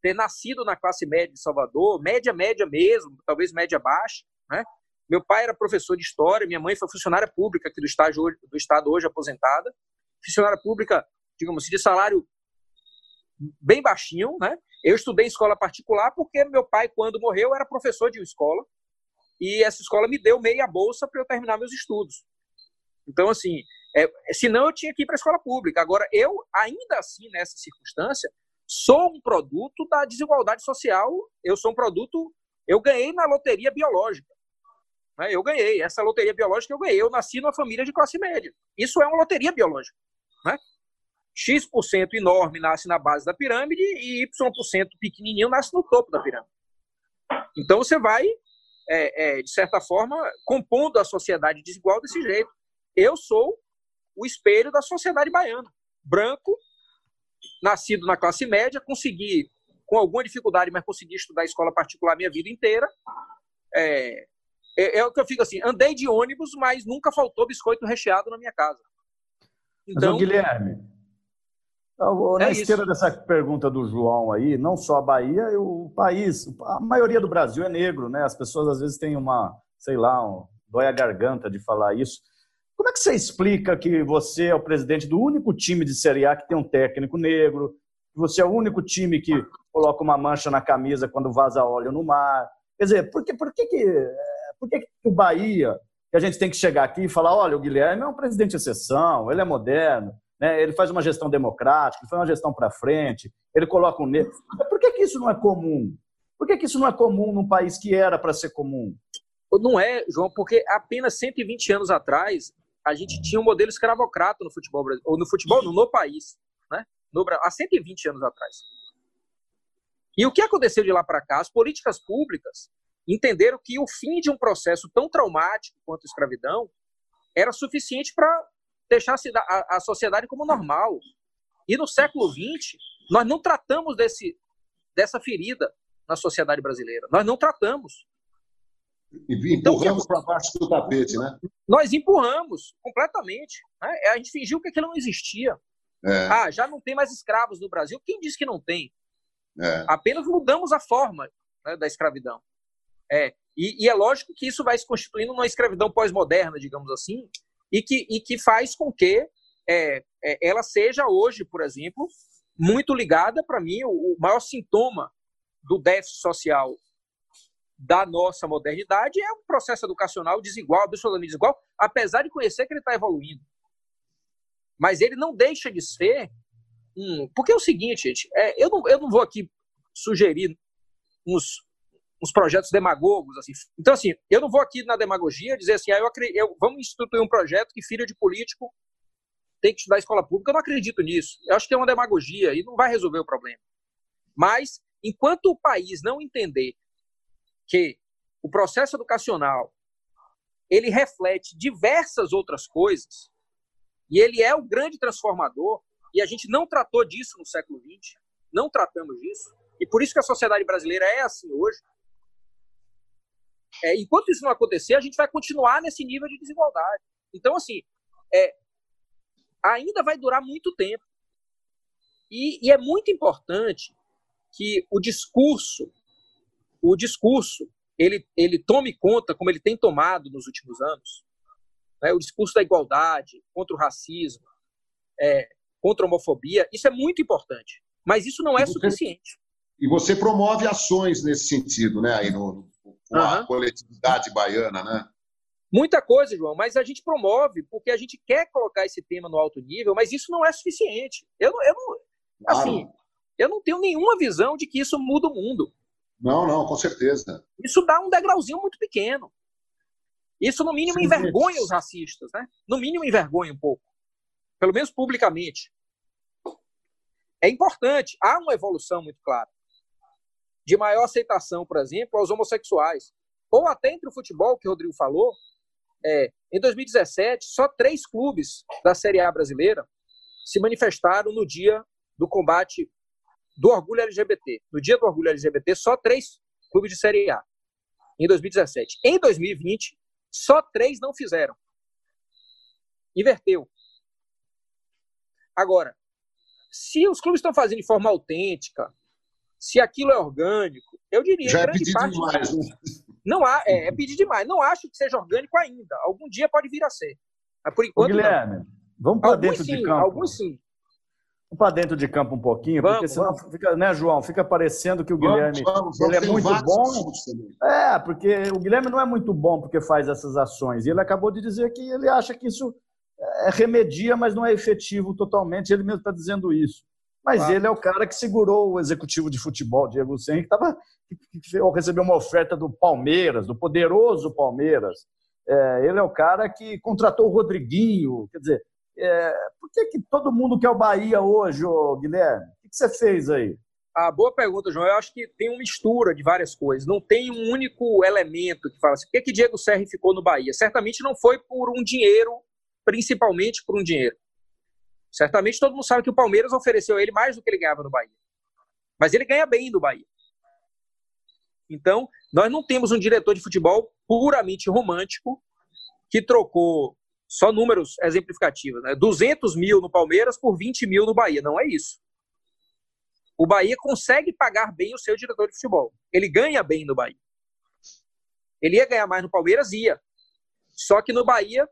ter nascido na classe média de Salvador, média, média mesmo, talvez média baixa, né? Meu pai era professor de história, minha mãe foi funcionária pública aqui do, estágio, do estado hoje aposentada. Funcionária pública, digamos assim, de salário bem baixinho, né? Eu estudei em escola particular porque meu pai, quando morreu, era professor de uma escola e essa escola me deu meia bolsa para eu terminar meus estudos. Então, assim, é, senão eu tinha que ir para a escola pública. Agora, eu, ainda assim, nessa circunstância, sou um produto da desigualdade social, eu sou um produto. Eu ganhei na loteria biológica. Né? Eu ganhei. Essa loteria biológica eu ganhei. Eu nasci numa família de classe média. Isso é uma loteria biológica. Né? X% enorme nasce na base da pirâmide e Y% pequenininho nasce no topo da pirâmide. Então você vai é, é, de certa forma, compondo a sociedade desigual desse jeito. Eu sou o espelho da sociedade baiana. Branco, nascido na classe média, consegui, com alguma dificuldade, mas consegui estudar escola particular minha vida inteira. É, é, é, o que eu fico assim, andei de ônibus, mas nunca faltou biscoito recheado na minha casa. Então, mas, Guilherme, na é esteira dessa pergunta do João aí, não só a Bahia, o país, a maioria do Brasil é negro, né? As pessoas às vezes têm uma, sei lá, um, dói a garganta de falar isso. Como é que você explica que você é o presidente do único time de Série A que tem um técnico negro, que você é o único time que coloca uma mancha na camisa quando vaza óleo no mar? Quer dizer, por que, por que, que, por que, que o Bahia, que a gente tem que chegar aqui e falar, olha, o Guilherme é um presidente de exceção, ele é moderno, né? ele faz uma gestão democrática, ele faz uma gestão para frente, ele coloca um negro. Por que, que isso não é comum? Por que, que isso não é comum num país que era para ser comum? Não é, João, porque apenas 120 anos atrás a gente tinha um modelo escravocrata no futebol ou no futebol, no, no país, né? No, há 120 anos atrás. E o que aconteceu de lá para cá? As políticas públicas entenderam que o fim de um processo tão traumático quanto a escravidão era suficiente para deixar a, a sociedade como normal. E no século XX, nós não tratamos desse, dessa ferida na sociedade brasileira. Nós não tratamos. E então, empurramos então, para baixo do tapete, né? Nós empurramos completamente. Né? A gente fingiu que aquilo não existia. É. Ah, já não tem mais escravos no Brasil. Quem disse que não tem? É. Apenas mudamos a forma né, da escravidão. É. E, e, é lógico que isso vai se constituindo numa escravidão pós-moderna, digamos assim, e que, e que faz com que é, é, ela seja hoje, por exemplo, muito ligada, para mim, o, o, maior sintoma do déficit social da nossa modernidade é um processo educacional desigual, absolutamente desigual, apesar de conhecer que ele está evoluindo. Mas ele não deixa de ser um. Porque é o seguinte, gente, é, eu, não, eu não vou aqui sugerir uns, uns projetos demagogos. Assim. Então, assim, eu não vou aqui na demagogia dizer assim, ah, eu, eu, vamos instituir um projeto que filho de político tem que estudar escola pública. Eu não acredito nisso. Eu acho que é uma demagogia e não vai resolver o problema. Mas, enquanto o país não entender que o processo educacional ele reflete diversas outras coisas e ele é o grande transformador e a gente não tratou disso no século XX, não tratamos disso, e por isso que a sociedade brasileira é assim hoje, é, enquanto isso não acontecer, a gente vai continuar nesse nível de desigualdade. Então, assim, é, ainda vai durar muito tempo. E, e, é muito importante que o discurso, o discurso, ele, ele tome conta, como ele tem tomado nos últimos anos, né, o discurso da igualdade, contra o racismo, é, contra a homofobia, isso é muito importante. Mas isso não é suficiente. E você promove ações nesse sentido, né, aí no, com uhum. a coletividade baiana, né? Muita coisa, João, mas a gente promove porque a gente quer colocar esse tema no alto nível, mas isso não é suficiente. Eu, eu, não, Claro. Assim, eu não tenho nenhuma visão de que isso muda o mundo. Não, não, com certeza. Isso dá um degrauzinho muito pequeno. Isso, no mínimo, Sim, envergonha os racistas, né? No mínimo, envergonha um pouco. Pelo menos publicamente. É importante. Há uma evolução muito clara. De maior aceitação, por exemplo, aos homossexuais. Ou até entre o futebol, que o Rodrigo falou. É, em 2017, só três clubes da Série A brasileira se manifestaram no dia do combate do orgulho LGBT. No dia do orgulho LGBT, só três clubes de Série A. Em 2017. Em 2020, só três não fizeram. Inverteu. Agora, se os clubes estão fazendo de forma autêntica, se aquilo é orgânico, eu diria Já é pedir parte demais, né? não há, é, é pedir demais. Não acho que seja orgânico ainda. Algum dia pode vir a ser. Mas por enquanto. Ô, Guilherme, não. vamos para dentro sim, de campo. Alguns sim. Vamos para dentro de campo um pouquinho, vamos, porque senão vamos. fica, né, João? Fica parecendo que o Guilherme vamos, ele é muito bom. É, porque o Guilherme não é muito bom porque faz essas ações. E ele acabou de dizer que ele acha que isso é, remedia, mas não é efetivo totalmente. Ele mesmo está dizendo isso. Mas claro. ele é o cara que segurou o executivo de futebol, Diego Sen, que, tava, que recebeu uma oferta do Palmeiras, do poderoso Palmeiras. É, ele é o cara que contratou o Rodriguinho. Quer dizer, é, por que, que todo mundo quer o Bahia hoje, Guilherme? O que, você fez aí? Ah, boa pergunta, João. Eu acho que tem uma mistura de várias coisas. Não tem um único elemento que fala assim, por que, que Diego Serri ficou no Bahia? Certamente não foi por um dinheiro, principalmente por um dinheiro. Certamente todo mundo sabe que o Palmeiras ofereceu a ele mais do que ele ganhava no Bahia. Mas ele ganha bem no Bahia. Então, nós não temos um diretor de futebol puramente romântico que trocou só números exemplificativos, né? 200 mil no Palmeiras por 20 mil no Bahia. Não é isso. O Bahia consegue pagar bem o seu diretor de futebol. Ele ganha bem no Bahia. Ele ia ganhar mais no Palmeiras? Ia. Só que no Bahia,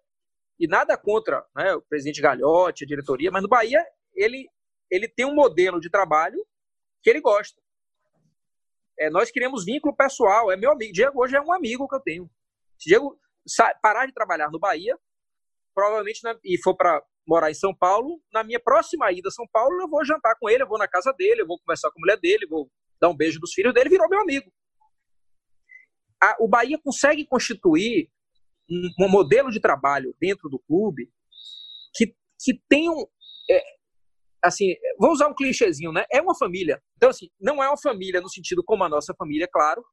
e nada contra né, o presidente Galhote, a diretoria, mas no Bahia ele, ele tem um modelo de trabalho que ele gosta. É, nós queremos vínculo pessoal. É meu amigo. Diego hoje é um amigo que eu tenho. Se Diego parar de trabalhar no Bahia, provavelmente, na, e for para morar em São Paulo, na minha próxima ida a São Paulo, eu vou jantar com ele, eu vou na casa dele, eu vou conversar com a mulher dele, vou dar um beijo dos filhos dele, virou meu amigo. A, o Bahia consegue constituir um, um, modelo de trabalho dentro do clube que, que tem um. É, assim, vou usar um clichêzinho, né? É uma família. Então, assim, não é uma família no sentido como a nossa família, claro,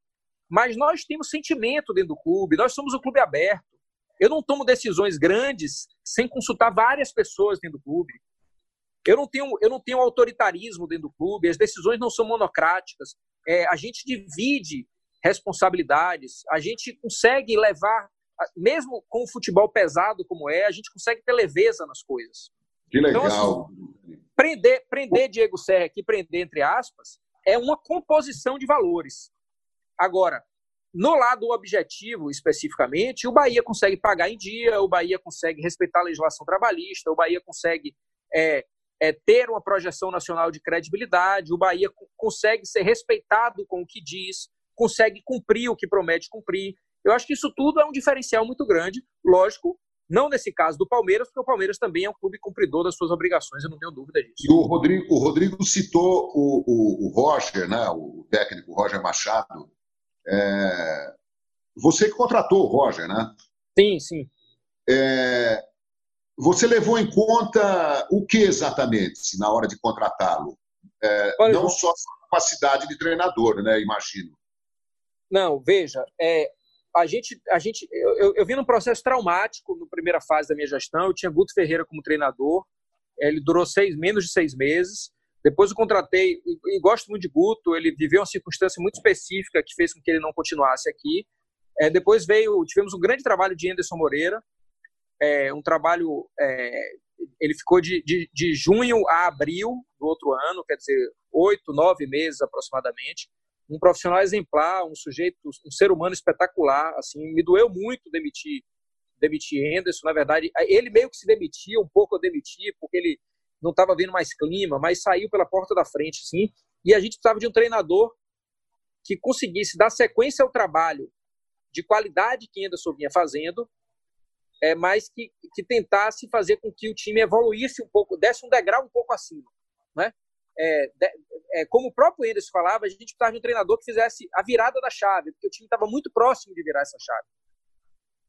mas nós temos sentimento dentro do clube, nós somos um clube aberto. Eu não tomo decisões grandes sem consultar várias pessoas dentro do clube. Eu não tenho, eu não tenho autoritarismo dentro do clube, as decisões não são monocráticas. É, a gente divide responsabilidades, a gente consegue levar, mesmo com o futebol pesado como é, a gente consegue ter leveza nas coisas. Que legal. Então, assim, prender, prender Diego Serra aqui, prender entre aspas, é uma composição de valores. Agora, no lado objetivo, especificamente, o Bahia consegue pagar em dia, o Bahia consegue respeitar a legislação trabalhista, o Bahia consegue é, é, ter uma projeção nacional de credibilidade, o Bahia consegue ser respeitado com o que diz, consegue cumprir o que promete cumprir. Eu acho que isso tudo é um diferencial muito grande, lógico, não nesse caso do Palmeiras, porque o Palmeiras também é um clube cumpridor das suas obrigações, eu não tenho dúvida disso. E o Rodrigo, o Rodrigo citou o, o, o Roger, né, o técnico Roger Machado, é... Você que contratou o Roger, né? Sim, sim. É... Você levou em conta o que exatamente na hora de contratá-lo? É... Não só a capacidade de treinador, né? Imagino. Não, veja, é, a gente, a gente, eu, eu, eu vim num processo traumático na primeira fase da minha gestão. Eu tinha Guto Ferreira como treinador. Ele durou seis, menos de seis meses. Depois eu contratei, e, gosto muito de Guto, ele viveu uma circunstância muito específica que fez com que ele não continuasse aqui. É, depois veio, tivemos um grande trabalho de Anderson Moreira, é, um trabalho, é, ele ficou de, de, de, junho a abril do outro ano, quer dizer, oito, nove meses aproximadamente. Um profissional exemplar, um sujeito, um ser humano espetacular, assim, me doeu muito demitir demitir Anderson, na verdade, ele meio que se demitia, um pouco eu demitia, porque ele não estava vendo mais clima, mas saiu pela porta da frente, sim. E a gente precisava de um treinador que conseguisse dar sequência ao trabalho de qualidade que Anderson vinha fazendo, é, mas que, que tentasse fazer com que o time evoluísse um pouco, desse um degrau um pouco acima, né? é, é, como o próprio Enderson falava, a gente precisava de um treinador que fizesse a virada da chave, porque o time estava muito próximo de virar essa chave.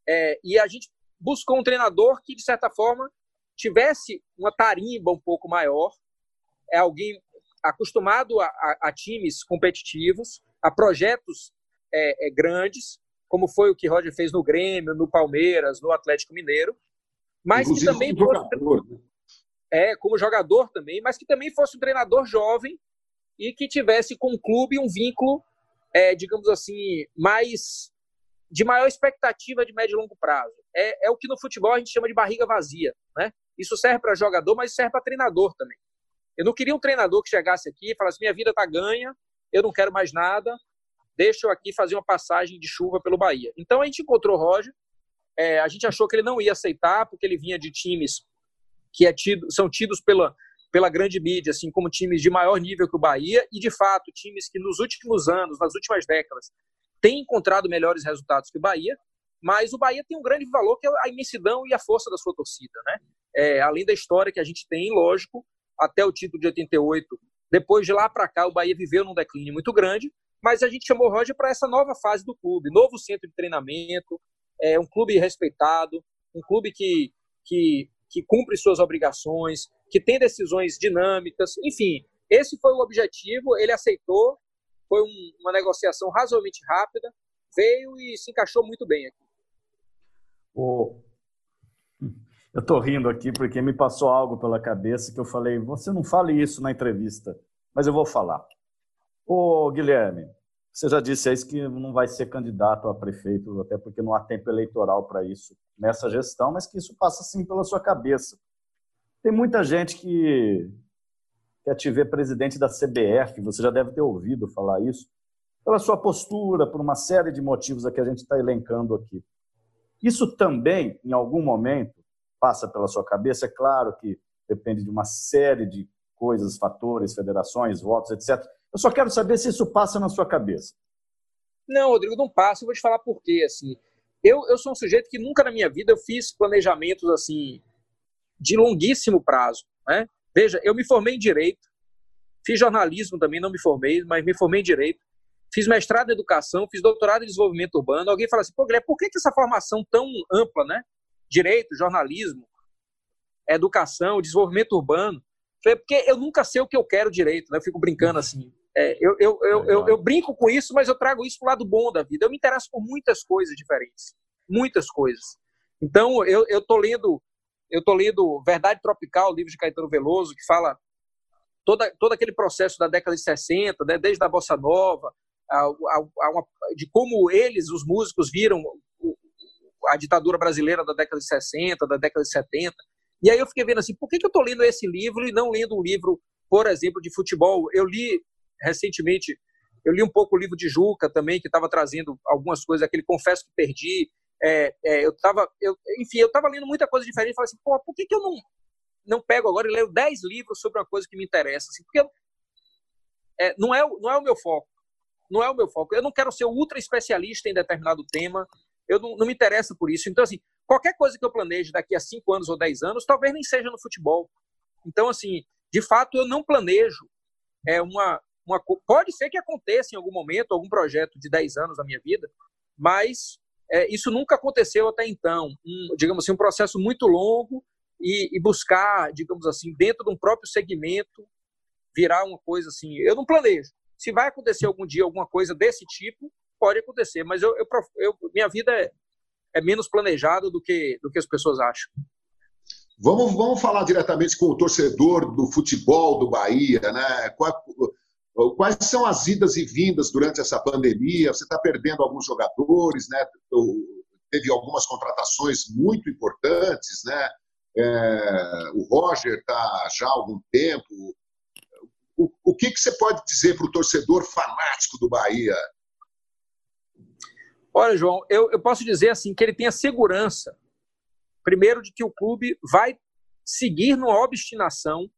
É, e a gente buscou um treinador que, de certa forma, tivesse uma tarimba um pouco maior, é alguém acostumado a, a, a times competitivos, a projetos é, é, grandes, como foi o que Roger fez no Grêmio, no Palmeiras, no Atlético Mineiro, mas Inclusive, que também como fosse, jogador, né? é como jogador também, mas que também fosse um treinador jovem e que tivesse com o clube um vínculo, é, digamos assim, mais de maior expectativa de médio e longo prazo. É, é o que no futebol a gente chama de barriga vazia, né? Isso serve para jogador, mas serve para treinador também. Eu não queria um treinador que chegasse aqui e falasse: minha vida está ganha, eu não quero mais nada, deixa eu aqui fazer uma passagem de chuva pelo Bahia. Então a gente encontrou o Roger, é, a gente achou que ele não ia aceitar, porque ele vinha de times que é tido, são tidos pela, pela grande mídia, assim como times de maior nível que o Bahia, e de fato, times que nos últimos anos, nas últimas décadas, têm encontrado melhores resultados que o Bahia, mas o Bahia tem um grande valor que é a imensidão e a força da sua torcida, né? É, além da história que a gente tem, lógico, até o título de 88, depois de lá para cá o Bahia viveu num declínio muito grande, mas a gente chamou o Roger para essa nova fase do clube, novo centro de treinamento, é um clube respeitado, um clube que, que, que cumpre suas obrigações, que tem decisões dinâmicas, enfim, esse foi o objetivo, ele aceitou, foi um, uma negociação razoavelmente rápida, veio e se encaixou muito bem aqui. Eu estou rindo aqui porque me passou algo pela cabeça que eu falei, você não fale isso na entrevista, mas eu vou falar. Ô, Guilherme, você já disse aí que não vai ser candidato a prefeito, até porque não há tempo eleitoral para isso nessa gestão, mas que isso passa sim pela sua cabeça. Tem muita gente que quer te ver presidente da CBF, você já deve ter ouvido falar isso, pela sua postura, por uma série de motivos que a gente está elencando aqui. Isso também, em algum momento, passa pela sua cabeça. É claro que depende de uma série de coisas, fatores, federações, votos, etc. Eu só quero saber se isso passa na sua cabeça. Não, Rodrigo, não passa. Eu vou te falar por quê. Assim, eu, eu sou um sujeito que nunca na minha vida eu fiz planejamentos assim de longuíssimo prazo. Né? Veja, eu me formei em direito, fiz jornalismo também, não me formei, mas me formei em direito. Fiz mestrado em educação, fiz doutorado em desenvolvimento urbano. Alguém fala assim, pô, Guilherme, por que, que essa formação tão ampla, né? Direito, jornalismo, educação, desenvolvimento urbano. Falei, porque eu nunca sei o que eu quero direito, né? Eu fico brincando assim. É, eu, eu, eu, eu, brinco com isso, mas eu trago isso para o lado bom da vida. Eu me interesso por muitas coisas diferentes. Muitas coisas. Então, eu, tô lendo eu tô lendo Verdade Tropical, livro de Caetano Veloso, que fala toda, todo aquele processo da década de 60, né, desde a bossa nova, a, a, a uma, de como eles, os músicos, viram a ditadura brasileira da década de 60, da década de 70. E aí eu fiquei vendo assim, por que, que eu estou lendo esse livro e não lendo um livro, por exemplo, de futebol? Eu li recentemente, eu li um pouco o livro de Juca também, que estava trazendo algumas coisas, aquele Confesso que Perdi. É, é, eu estava, eu, enfim, eu estava lendo muita coisa diferente falei assim, pô, por que, que eu não, não pego agora e leio 10 livros sobre uma coisa que me interessa? Assim, porque é, não, é, não é o meu foco. Não é o meu foco. Eu não quero ser ultra especialista em determinado tema. Eu não, não me interessa por isso. Então, assim, qualquer coisa que eu planeje daqui a 5 anos ou 10 anos, talvez nem seja no futebol. Então, assim, de fato, eu não planejo é uma, uma. Pode ser que aconteça em algum momento, algum projeto de 10 anos da minha vida, mas é, isso nunca aconteceu até então. Um, digamos assim, um processo muito longo e, e, buscar, digamos assim, dentro de um próprio segmento, virar uma coisa assim. Eu não planejo. Se vai acontecer algum dia alguma coisa desse tipo, pode acontecer, mas eu, eu, eu minha vida é, é, menos planejada do que, do que as pessoas acham. Vamos, vamos falar diretamente com o torcedor do futebol do Bahia, né? Quais são as idas e vindas durante essa pandemia? Você está perdendo alguns jogadores, né? Teve algumas contratações muito importantes, né? É, o Roger está já há algum tempo. O, o que, que você pode dizer para o torcedor fanático do Bahia? Olha, João, eu, eu posso dizer assim que ele tem a segurança, primeiro, de que o clube vai seguir numa obstinação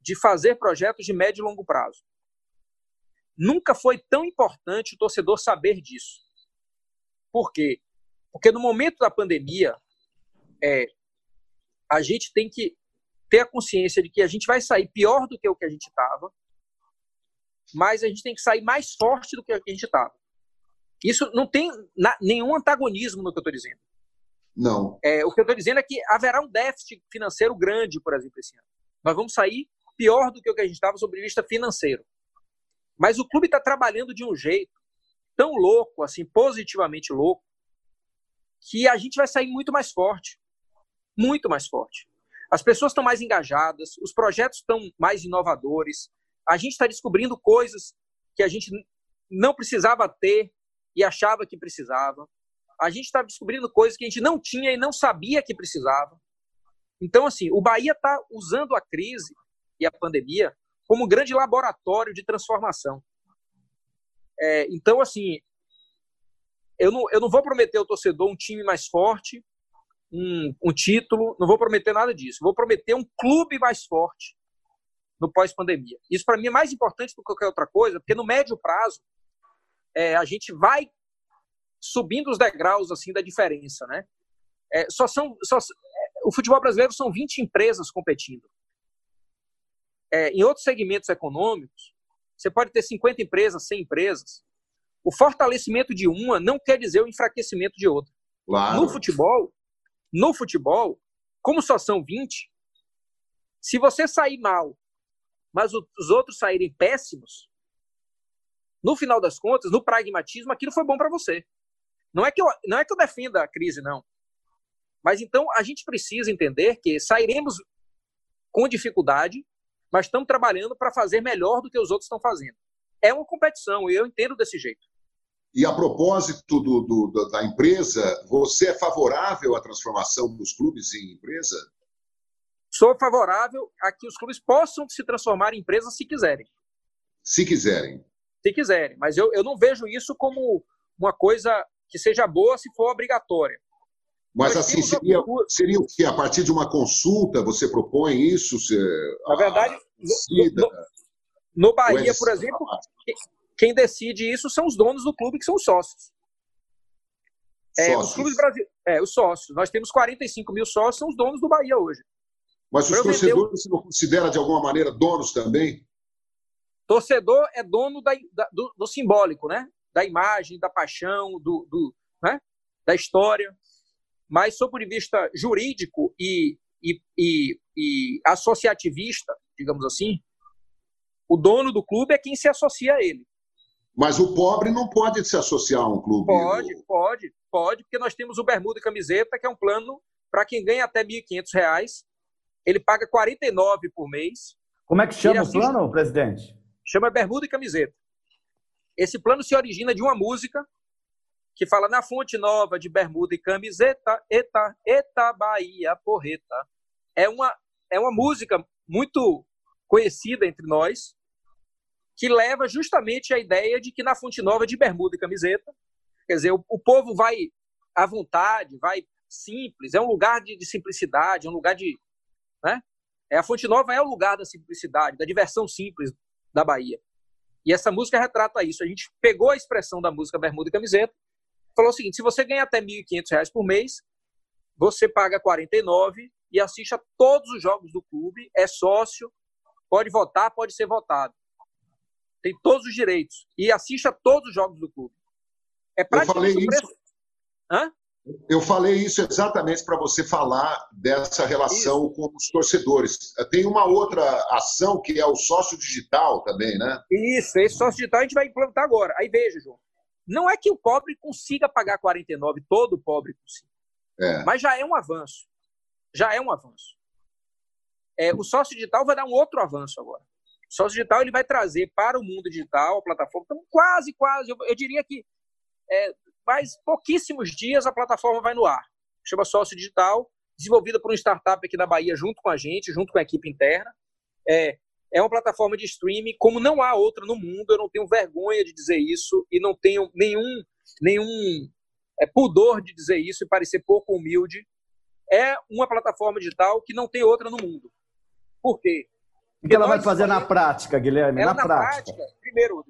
de fazer projetos de médio e longo prazo. Nunca foi tão importante o torcedor saber disso. Por quê? Porque no momento da pandemia, é, a gente tem que ter a consciência de que a gente vai sair pior do que o que a gente estava, mas a gente tem que sair mais forte do que o que a gente estava. Isso não tem nenhum antagonismo no que eu estou dizendo. Não. É, o que eu estou dizendo é que haverá um déficit financeiro grande, por exemplo, esse ano. Nós vamos sair pior do que o que a gente estava sob vista financeiro. Mas o clube está trabalhando de um jeito tão louco, assim, positivamente louco, que a gente vai sair muito mais forte. Muito mais forte. As pessoas estão mais engajadas, os projetos estão mais inovadores, a gente está descobrindo coisas que a gente não precisava ter e achava que precisava. A gente está descobrindo coisas que a gente não tinha e não sabia que precisava. Então, assim, o Bahia está usando a crise e a pandemia como um grande laboratório de transformação. É, então, assim, eu não, eu não vou prometer ao torcedor um time mais forte, um, um título, não vou prometer nada disso. Vou prometer um clube mais forte no pós-pandemia. Isso, para mim, é mais importante do que qualquer outra coisa, porque no médio prazo, é, a gente vai subindo os degraus assim da diferença, né? É, só são, só, é, o futebol brasileiro são 20 empresas competindo. É, em outros segmentos econômicos, você pode ter 50 empresas, 100 empresas. O fortalecimento de uma não quer dizer o enfraquecimento de outra. Claro. No futebol, no futebol, como só são 20, se você sair mal, mas os outros saírem péssimos, no final das contas, no pragmatismo, aquilo foi bom para você. Não é que eu, não é que eu defenda a crise, não. Mas então a gente precisa entender que sairemos com dificuldade, mas estamos trabalhando para fazer melhor do que os outros estão fazendo. É uma competição e eu entendo desse jeito. E a propósito do, do, da empresa, você é favorável à transformação dos clubes em empresa? Sou favorável a que os clubes possam se transformar em empresas se quiserem. Se quiserem. Se quiserem. Mas eu, eu não vejo isso como uma coisa que seja boa se for obrigatória. Mas Nós assim, seria, seria o que? A partir de uma consulta você propõe isso? Se, Na verdade, no, no, no Bahia, por exemplo, quem decide isso são os donos do clube, que são os sócios. É, os clubes brasileiros, é, os sócios. Nós temos 45 mil sócios, são os donos do Bahia hoje. Mas os torcedores você não considera de alguma maneira donos também? Torcedor é dono da, da, do, do, simbólico, né? Da imagem, da paixão, do, do né? da história. Mas, sob o ponto de vista jurídico e, e, e, e associativista, digamos assim, o dono do clube é quem se associa a ele. Mas o pobre não pode se associar a um clube. Pode, pode, pode, porque nós temos o Bermuda e Camiseta, que é um plano para quem ganha até R$ 1.500 ele paga 49 por mês. Como é que chama assiste... o plano, presidente? Chama Bermuda e Camiseta. Esse plano se origina de uma música que fala na fonte nova de bermuda e camiseta, eta, eta, Bahia, porreta. É uma, é uma música muito conhecida entre nós, que leva justamente a ideia de que na fonte nova de bermuda e camiseta, quer dizer, o, o povo vai à vontade, vai simples, é um lugar de, de simplicidade, é um lugar de, né? É, a Fonte Nova é o lugar da simplicidade, da diversão simples da Bahia. E essa música retrata isso. A gente pegou a expressão da música Bermuda e Camiseta, falou o seguinte: se você ganha até R$ 1.500 por mês, você paga 49 e assiste a todos os jogos do clube, é sócio, pode votar, pode ser votado. Tem todos os direitos e assiste a todos os jogos do clube. É praticamente Eu falei isso. Hã? Eu falei isso exatamente para você falar dessa relação isso. com os torcedores. Tem uma outra ação que é o sócio digital também, né? Isso, esse sócio digital a gente vai implantar agora. Aí veja, João. Não é que o pobre consiga pagar 49, todo pobre consiga. É. Mas já é um avanço. Já é um avanço. É, o sócio digital vai dar um outro avanço agora. O sócio digital ele vai trazer para o mundo digital, a plataforma, então quase, quase, eu, eu diria que é, mas pouquíssimos dias a plataforma vai no ar. Chama Sócio Digital, desenvolvida por uma startup aqui na Bahia junto com a gente, junto com a equipe interna. É, é uma plataforma de streaming como não há outra no mundo. Eu não tenho vergonha de dizer isso e não tenho nenhum, nenhum é, pudor de dizer isso e parecer pouco humilde. É uma plataforma digital que não tem outra no mundo. Por quê? O que ela vai fazer na prática, Guilherme? Ela, na, na prática. prática, primeiro,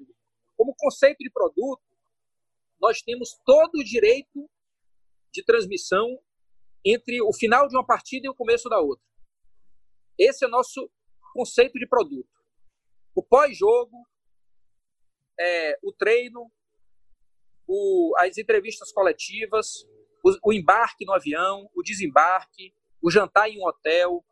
como conceito de produto, nós temos todo o direito de transmissão entre o final de uma partida e o começo da outra. Esse é o nosso conceito de produto. O pós-jogo, é, o treino, o, as entrevistas coletivas, o, o embarque no avião, o desembarque, o jantar em um hotel,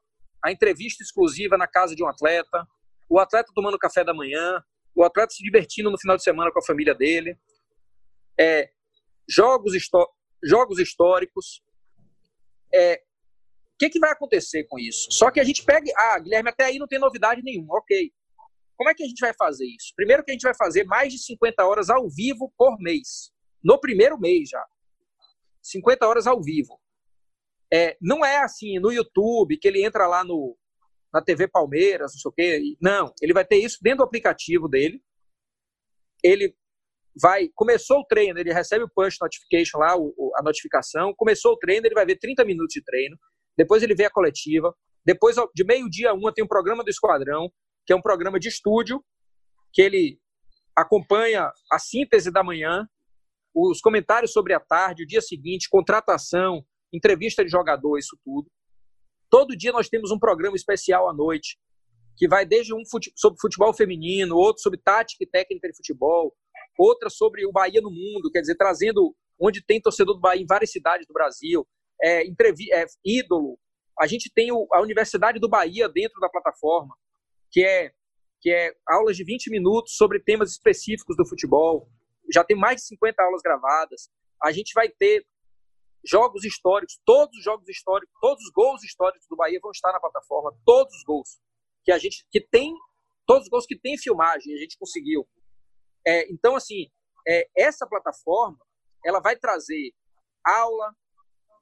a entrevista exclusiva na casa de um atleta, o atleta tomando café da manhã, o atleta se divertindo no final de semana com a família dele, é, jogos, jogos históricos. É, o que, que vai acontecer com isso? Só que a gente pega. Ah, Guilherme, até aí não tem novidade nenhuma. Ok. Como é que a gente vai fazer isso? Primeiro que a gente vai fazer mais de 50 horas ao vivo por mês. No primeiro mês já. 50 horas ao vivo. É, não é assim no YouTube, que ele entra lá no, na TV Palmeiras, não sei o quê. Não, ele vai ter isso dentro do aplicativo dele. Ele vai. Começou o treino, ele recebe o push notification lá, o, a notificação. Começou o treino, ele vai ver 30 minutos de treino. Depois ele vê a coletiva. Depois, de meio-dia a uma, tem um programa do Esquadrão, que é um programa de estúdio, que ele acompanha a síntese da manhã, os comentários sobre a tarde, o dia seguinte, contratação, entrevista de jogador, isso tudo. Todo dia nós temos um programa especial à noite, que vai desde um fute sobre futebol feminino, outro sobre tática e técnica de futebol, outra sobre o Bahia no mundo, quer dizer, trazendo onde tem torcedor do Bahia em várias cidades do Brasil, é, é, ídolo. A gente tem o, a Universidade do Bahia dentro da plataforma, que é, que é aulas de 20 minutos sobre temas específicos do futebol. Já tem mais de 50 aulas gravadas. A gente vai ter jogos históricos, todos os jogos históricos, todos os gols históricos do Bahia vão estar na plataforma, todos os gols que a gente que tem, todos os gols que tem filmagem, a gente conseguiu. É, então, assim, é, essa plataforma ela vai trazer aula,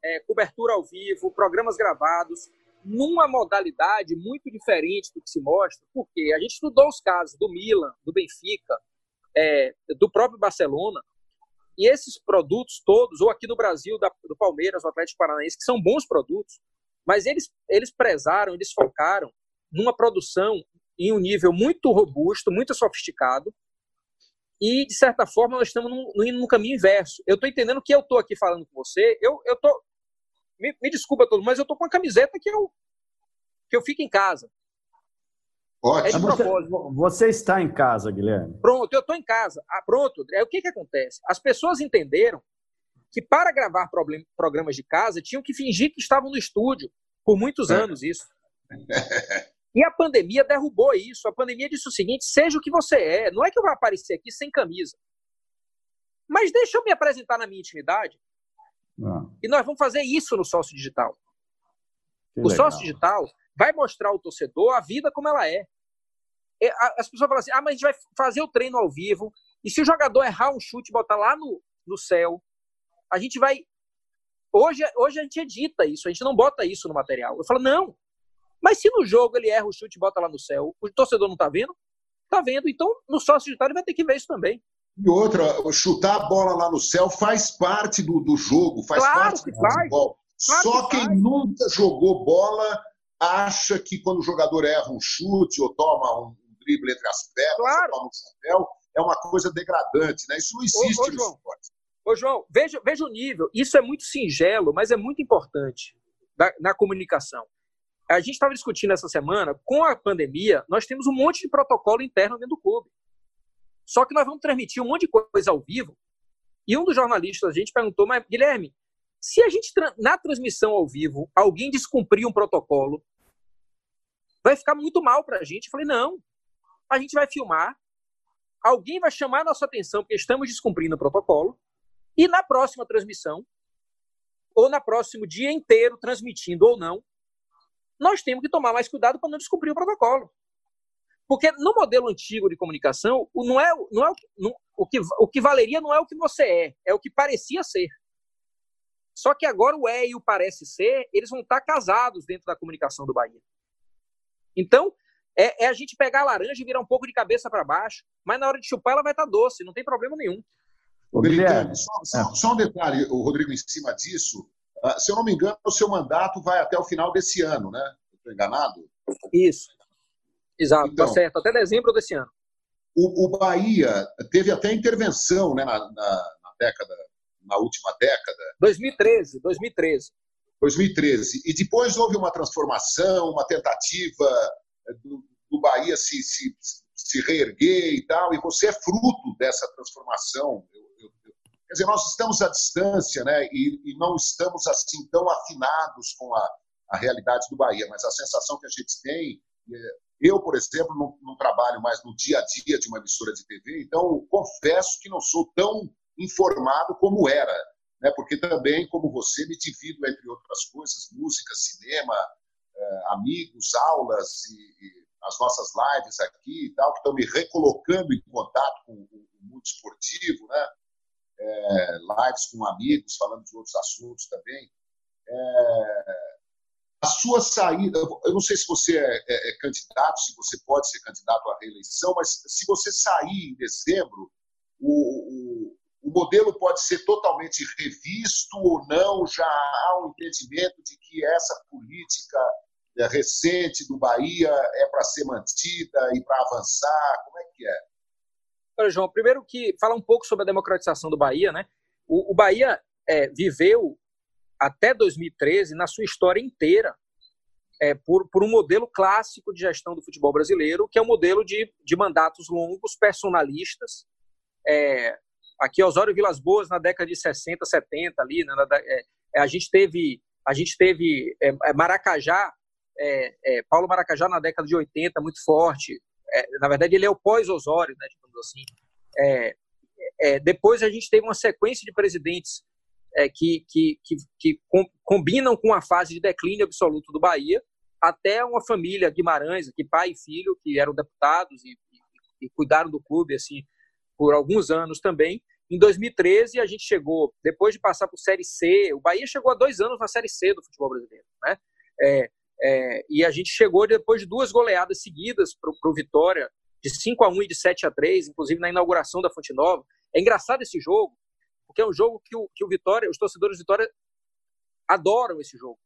é, cobertura ao vivo, programas gravados, numa modalidade muito diferente do que se mostra, porque a gente estudou os casos do Milan, do Benfica, é, do próprio Barcelona, e esses produtos todos, ou aqui no Brasil, da, do Palmeiras, do Atlético Paranaense, que são bons produtos, mas eles, eles prezaram, eles focaram numa produção em um nível muito robusto, muito sofisticado, e, de certa forma, nós estamos indo no caminho inverso. Eu estou entendendo que eu estou aqui falando com você, eu estou... Me, me desculpa todo, mas eu estou com uma camiseta que eu, que eu fico em casa. Ótimo. É você, você, está em casa, Guilherme. Pronto, eu estou em casa. Ah, pronto, Aí, o que, que acontece? As pessoas entenderam que para gravar problem, programas de casa tinham que fingir que estavam no estúdio. Por muitos é. anos, isso. [laughs] E a pandemia derrubou isso. A pandemia disse o seguinte: seja o que você é. Não é que eu vou aparecer aqui sem camisa. Mas deixa eu me apresentar na minha intimidade. Ah. E nós vamos fazer isso no sócio digital. Que o legal. sócio digital vai mostrar ao torcedor a vida como ela é. As pessoas falam assim: ah, mas a gente vai fazer o treino ao vivo, e se o jogador errar um chute e botar lá no, no céu, a gente vai. Hoje, hoje a gente edita isso, a gente não bota isso no material. Eu falo, não. Mas se no jogo ele erra o chute e bota lá no céu, o torcedor não tá vendo? Tá vendo. Então, no sócio digital ele vai ter que ver isso também. E outra, chutar a bola lá no céu faz parte do, do jogo, faz claro parte do faz. futebol. Claro Só que quem faz. nunca jogou bola acha que quando o jogador erra um chute ou toma um drible entre as pernas, claro. toma um chapéu, é uma coisa degradante, né? Isso não existe ô, ô, no João, esporte. Ô, João, veja, veja o nível. Isso é muito singelo, mas é muito importante na, na comunicação. A gente estava discutindo essa semana, com a pandemia, nós temos um monte de protocolo interno dentro do clube. Só que nós vamos transmitir um monte de coisa ao vivo. E um dos jornalistas, a gente perguntou, mas Guilherme, se a gente, na transmissão ao vivo, alguém descumprir um protocolo, vai ficar muito mal para a gente. Eu falei, não, a gente vai filmar, alguém vai chamar a nossa atenção porque estamos descumprindo o protocolo, e na próxima transmissão, ou na próximo dia inteiro, transmitindo ou não, nós temos que tomar mais cuidado para não descumprir o protocolo. Porque no modelo antigo de comunicação, não é, não é não, o, que, o que valeria não é o que você é, é o que parecia ser. Só que agora o é e o parece ser, eles vão estar casados dentro da comunicação do Bahia. Então, é, é a gente pegar a laranja e virar um pouco de cabeça para baixo, mas na hora de chupar ela vai estar doce, não tem problema nenhum. Ô, Guilherme, só, só, só, um detalhe, o Rodrigo, em cima disso. Uh, se eu não me engano, o seu mandato vai até o final desse ano, né? Estou enganado? Isso. Exato, tá então, tá certo. Até dezembro desse ano. O, o Bahia teve até intervenção né, na, na, na década na última década. 2013, 2013. 2013. E depois houve uma transformação, uma tentativa eh, do, do Bahia se, se, se reerguer e tal, e você é fruto dessa transformação. Quer dizer, nós estamos à distância né, e, e não estamos assim tão afinados com a, a realidade do Bahia, mas a sensação que a gente tem. É, eu, por exemplo, não, não, trabalho mais no dia a dia de uma emissora de TV, então confesso que não sou tão informado como era né? porque também, como você, me divido, entre outras coisas, música, cinema, eh, amigos, aulas e, as nossas lives aqui e tal, que estão me recolocando em contato com o, mundo esportivo, né? É, lives com amigos, falando de outros assuntos também. É, a sua saída, eu não sei se você é, é, é, candidato, se você pode ser candidato à reeleição, mas se você sair em dezembro, o, o modelo pode ser totalmente revisto ou não, já há um entendimento de que essa política é, recente do Bahia é para ser mantida e para avançar? Como é que é? Olha, João, primeiro que falar um pouco sobre a democratização do Bahia, né? O, o Bahia é, viveu até 2013, na sua história inteira, é, por, por, um modelo clássico de gestão do futebol brasileiro, que é o um modelo de, de mandatos longos, personalistas, é, Aqui, Osório Vilas Boas, na década de 60, 70, ali, né, na, é, é, a gente teve, a gente teve é, é Maracajá, Paulo Maracajá na década de 80, muito forte. na verdade, ele é o pós-Osório, né, digamos assim. depois a gente teve uma sequência de presidentes que, que, que, que combinam com a fase de declínio absoluto do Bahia, até uma família Guimarães, que pai e filho, que eram deputados e, e, e cuidaram do clube assim por alguns anos também. Em 2013, a gente chegou, depois de passar por Série C, o Bahia chegou há dois anos na Série C do futebol brasileiro. Né? É, é, e a gente chegou depois de duas goleadas seguidas para o Vitória, de 5 a 1 e de 7 a 3 inclusive na inauguração da Fonte Nova. É engraçado esse jogo, porque é um jogo que o, que o Vitória, os torcedores do Vitória adoram esse jogo.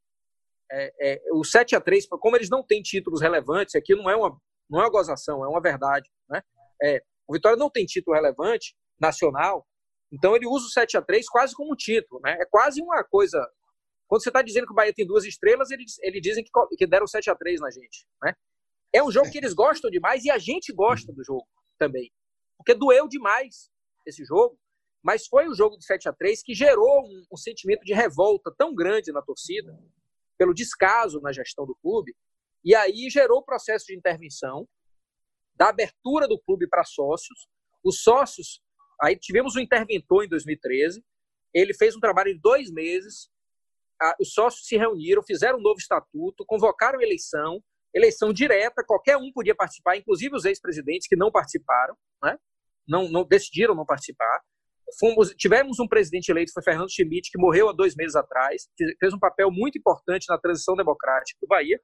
É, é, o 7 a 3 como eles não têm títulos relevantes, aqui não é uma, não é uma gozação, é uma verdade. Né? É, o Vitória não tem título relevante nacional, então ele usa o 7 a 3 quase como um título. Né? É quase uma coisa. Quando você está dizendo que o Bahia tem duas estrelas, eles, eles dizem que, que deram 7 a 3 na gente. Né? É um jogo que eles gostam demais e a gente gosta do jogo também. Porque doeu demais esse jogo, mas foi o jogo do 7 a 3 que gerou um, um sentimento de revolta tão grande na torcida, pelo descaso na gestão do clube, e aí gerou o processo de intervenção da abertura do clube para sócios. Os sócios, aí tivemos um interventor em 2013, ele fez um trabalho de dois meses, os sócios se reuniram, fizeram um novo estatuto, convocaram eleição, eleição direta, qualquer um podia participar, inclusive os ex-presidentes que não participaram, né? não, não decidiram não participar. Fomos, tivemos um presidente eleito, foi Fernando Schmidt, que morreu há dois meses atrás, fez um papel muito importante na transição democrática do Bahia.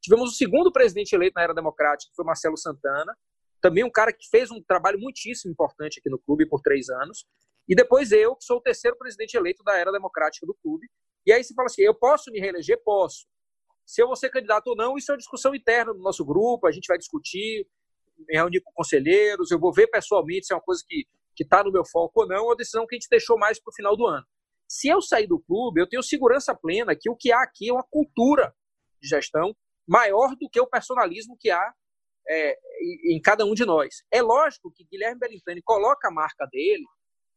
Tivemos o segundo presidente eleito na era democrática, que foi Marcelo Santana, também um cara que fez um trabalho muitíssimo importante aqui no clube por três anos. E depois eu, que sou o terceiro presidente eleito da era democrática do clube. E aí você fala assim: eu posso me reeleger? Posso. Se eu vou ser candidato ou não, isso é uma discussão interna do nosso grupo, a gente vai discutir, me reunir com conselheiros, eu vou ver pessoalmente se é uma coisa que está no meu foco ou não, ou a decisão que a gente deixou mais para o final do ano. Se eu sair do clube, eu tenho segurança plena que o que há aqui é uma cultura de gestão maior do que o personalismo que há é, em cada um de nós. É lógico que Guilherme Bellintani coloca a marca dele,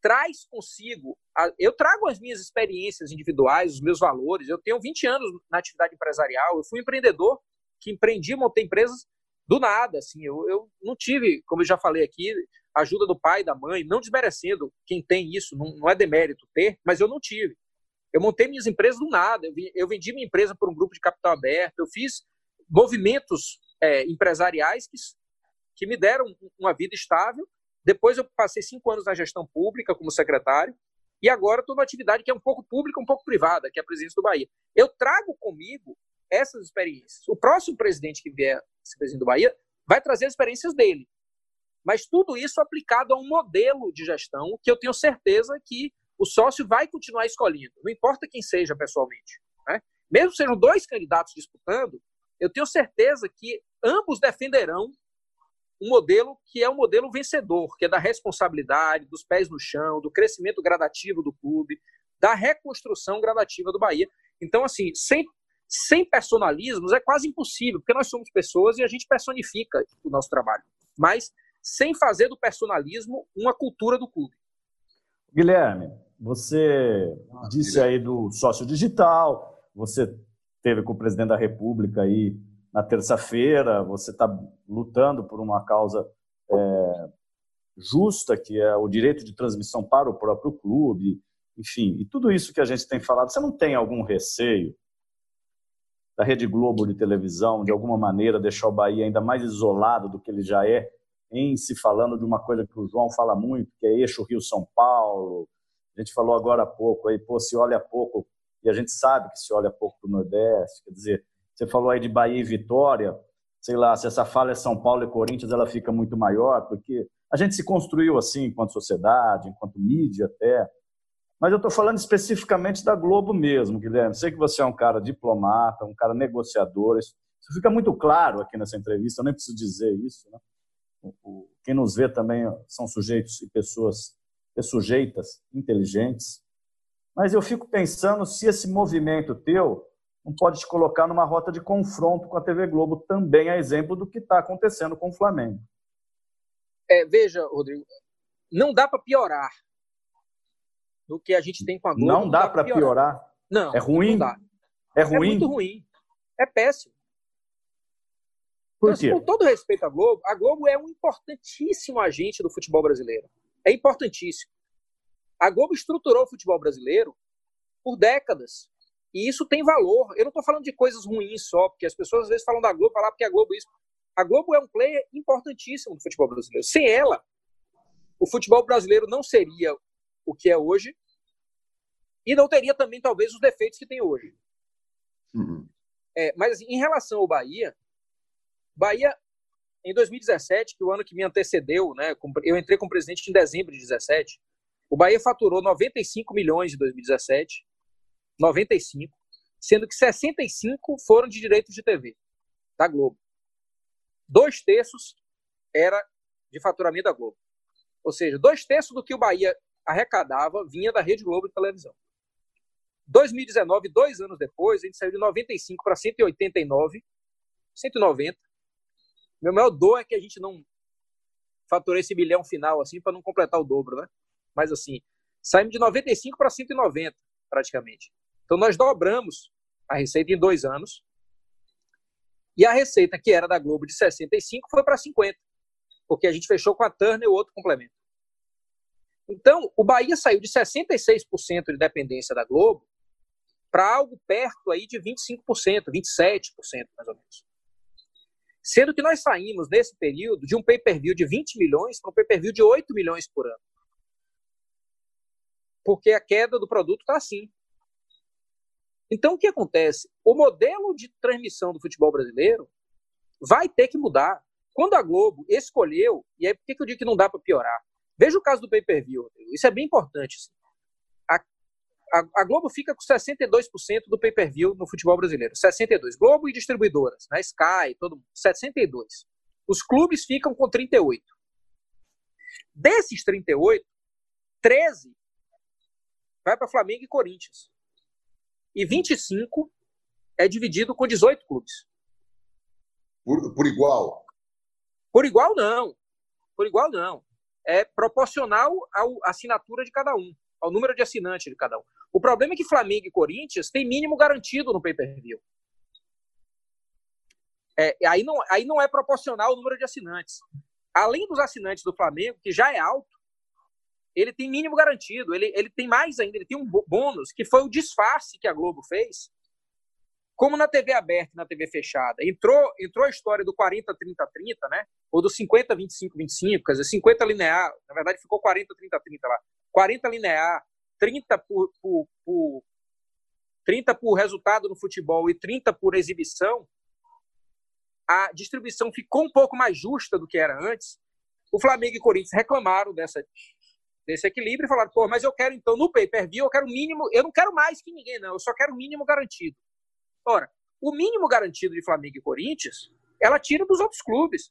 traz consigo. A, eu trago as minhas experiências individuais, os meus valores. Eu tenho 20 anos na atividade empresarial, eu fui empreendedor que empreendi, montei empresas do nada. Assim, eu, eu não tive, como eu já falei aqui, ajuda do pai, da mãe, não desmerecendo quem tem isso, não, não é demérito ter, mas eu não tive. Eu montei minhas empresas do nada. Eu, eu vendi minha empresa por um grupo de capital aberto. Eu fiz movimentos é, empresariais que, que me deram uma vida estável. Depois eu passei cinco anos na gestão pública como secretário e agora estou numa atividade que é um pouco pública, um pouco privada, que é a presidência do Bahia. Eu trago comigo essas experiências. O próximo presidente que vier ser presidente do Bahia vai trazer as experiências dele. Mas tudo isso aplicado a um modelo de gestão que eu tenho certeza que o sócio vai continuar escolhendo, não importa quem seja pessoalmente. Né? Mesmo sejam dois candidatos disputando, eu tenho certeza que ambos defenderão um modelo que é um modelo vencedor, que é da responsabilidade, dos pés no chão, do crescimento gradativo do clube, da reconstrução gradativa do Bahia. Então, assim, sem, sem personalismos é quase impossível, porque nós somos pessoas e a gente personifica o nosso trabalho. Mas sem fazer do personalismo uma cultura do clube. Guilherme, você ah, disse aí do sócio digital, você teve com o presidente da República aí na terça-feira, você está lutando por uma causa é, justa, que é o direito de transmissão para o próprio clube, enfim, e tudo isso que a gente tem falado, você não tem algum receio da Rede Globo de televisão, de alguma maneira, deixar o Bahia ainda mais isolado do que ele já é, em se falando de uma coisa que o João fala muito, que é eixo Rio-São Paulo. A gente falou agora há pouco, aí, pô, se olha pouco, e a gente sabe que se olha pouco para o Nordeste, quer dizer, você falou aí de Bahia e Vitória, sei lá, se essa fala é São Paulo e Corinthians, ela fica muito maior, porque a gente se construiu assim enquanto sociedade, enquanto mídia até, mas eu estou falando especificamente da Globo mesmo, Guilherme. Sei que você é um cara diplomata, um cara negociador. Isso fica muito claro aqui nessa entrevista, eu nem preciso dizer isso. Né? Quem nos vê também são sujeitos e pessoas sujeitas, inteligentes. Mas eu fico pensando se esse movimento teu não pode te colocar numa rota de confronto com a TV Globo, também a exemplo do que está acontecendo com o Flamengo. É, veja, Rodrigo, não dá para piorar do que a gente tem com a Globo. Não, não dá, dá para piorar. piorar. Não. É ruim? Não é ruim? É muito ruim. É péssimo. Por então, assim, quê? com todo respeito à Globo, a Globo é um importantíssimo agente do futebol brasileiro. É importantíssimo. A Globo estruturou o futebol brasileiro por décadas. E isso tem valor. Eu não estou falando de coisas ruins só, porque as pessoas às vezes falam da Globo, falar porque a Globo é isso. A Globo é um player importantíssimo do futebol brasileiro. Sem ela, o futebol brasileiro não seria o que é hoje e não teria também, talvez, os defeitos que tem hoje. Uhum. É, mas, assim, em relação ao Bahia, Bahia, em 2017, que é o ano que me antecedeu, né, eu entrei como presidente em dezembro de 2017, o Bahia faturou 95 milhões em 2017, 95, sendo que 65 foram de direitos de TV, da Globo. Dois terços era de faturamento da Globo. Ou seja, dois terços do que o Bahia arrecadava vinha da Rede Globo de televisão. 2019, dois anos depois, a gente saiu de 95 para 189, 190. Meu maior dor é que a gente não faturou esse bilhão final assim para não completar o dobro, né? Mas assim, saímos de 95 para 190 praticamente. Então nós dobramos a receita em dois anos. E a receita que era da Globo de 65 foi para 50, porque a gente fechou com a Turner o outro complemento. Então, o Bahia saiu de 66% de dependência da Globo para algo perto aí de 25%, 27% mais ou menos. Sendo que nós saímos nesse período de um pay-per-view de 20 milhões para um pay-per-view de 8 milhões por ano. Porque a queda do produto está assim. Então, o que acontece? O modelo de transmissão do futebol brasileiro vai ter que mudar. Quando a Globo escolheu, e aí por que eu digo que não dá para piorar? Veja o caso do pay-per-view. Isso é bem importante. Assim. A, a, a, Globo fica com 62% do pay-per-view no futebol brasileiro. 62. Globo e distribuidoras, né? Sky, todo mundo. 62. Os clubes ficam com 38. Desses 38, 13 vai para Flamengo e Corinthians. E 25 é dividido com 18 clubes. Por, por igual? Por igual, não. Por igual, não é proporcional à assinatura de cada um, ao número de assinantes de cada um. O problema é que Flamengo e Corinthians têm mínimo garantido no pay-per-view. É, aí, não, aí não é proporcional ao número de assinantes. Além dos assinantes do Flamengo, que já é alto, ele tem mínimo garantido. Ele, ele tem mais ainda, ele tem um bônus, que foi o disfarce que a Globo fez como na TV aberta e na TV fechada, entrou, entrou a história do 40, 30, 30, né? Ou do 50, 25, 25, quer dizer, 50 linear, na verdade ficou 40, 30, 30 lá. 40 linear, 30 por, por, por 30 por resultado no futebol e 30 por exibição, a distribuição ficou um pouco mais justa do que era antes. O Flamengo e Corinthians reclamaram dessa, desse equilíbrio e falaram: pô, mas eu quero então no pay-per-view, eu quero o mínimo, eu não quero mais que ninguém, não, eu só quero o mínimo garantido. Ora, o mínimo garantido de Flamengo e Corinthians, ela tira dos outros clubes.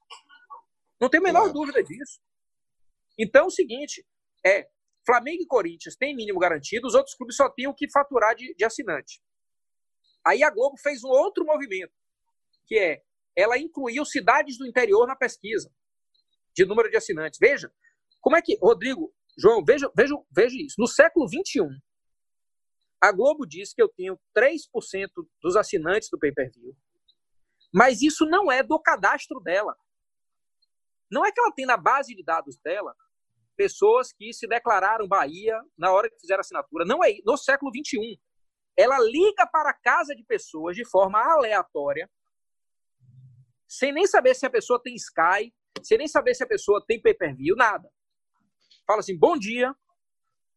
Não tem a menor dúvida disso. Então, é o seguinte, é Flamengo e Corinthians têm mínimo garantido, os outros clubes só têm o que faturar de, de assinante. Aí a Globo fez um outro movimento, que é ela incluiu cidades do interior na pesquisa de número de assinantes. Veja, como é que, Rodrigo, João, veja, veja, veja isso. No século XXI, a Globo diz que eu tenho 3% dos assinantes do pay-per-view, mas isso não é do cadastro dela. Não é que ela tem na base de dados dela pessoas que se declararam Bahia na hora que fizeram assinatura. Não é no século XXI. Ela liga para a casa de pessoas de forma aleatória, sem nem saber se a pessoa tem Sky, sem nem saber se a pessoa tem pay-per-view, nada. Fala assim: bom dia,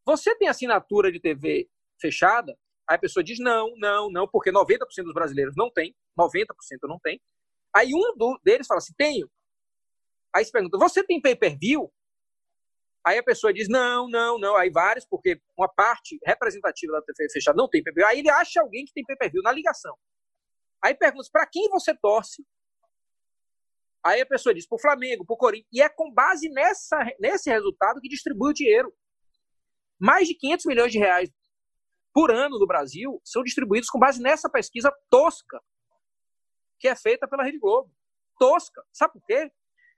você tem assinatura de TV fechada? Aí a pessoa diz não, não, não, porque 90% dos brasileiros não tem, 90% não tem. Aí um deles fala assim: tenho. Aí se pergunta: você tem pay-per-view? Aí a pessoa diz não, não, não. Aí vários, porque uma parte representativa da TV fechada não tem pay-per-view. Aí ele acha alguém que tem pay-per-view na ligação. Aí pergunta: para quem você torce? Aí a pessoa diz para o Flamengo, para o Corinthians. E é com base nessa, nesse resultado que distribui o dinheiro. Mais de 500 milhões de reais por ano no Brasil são distribuídos com base nessa pesquisa tosca que é feita pela Rede Globo. Tosca. Sabe por quê?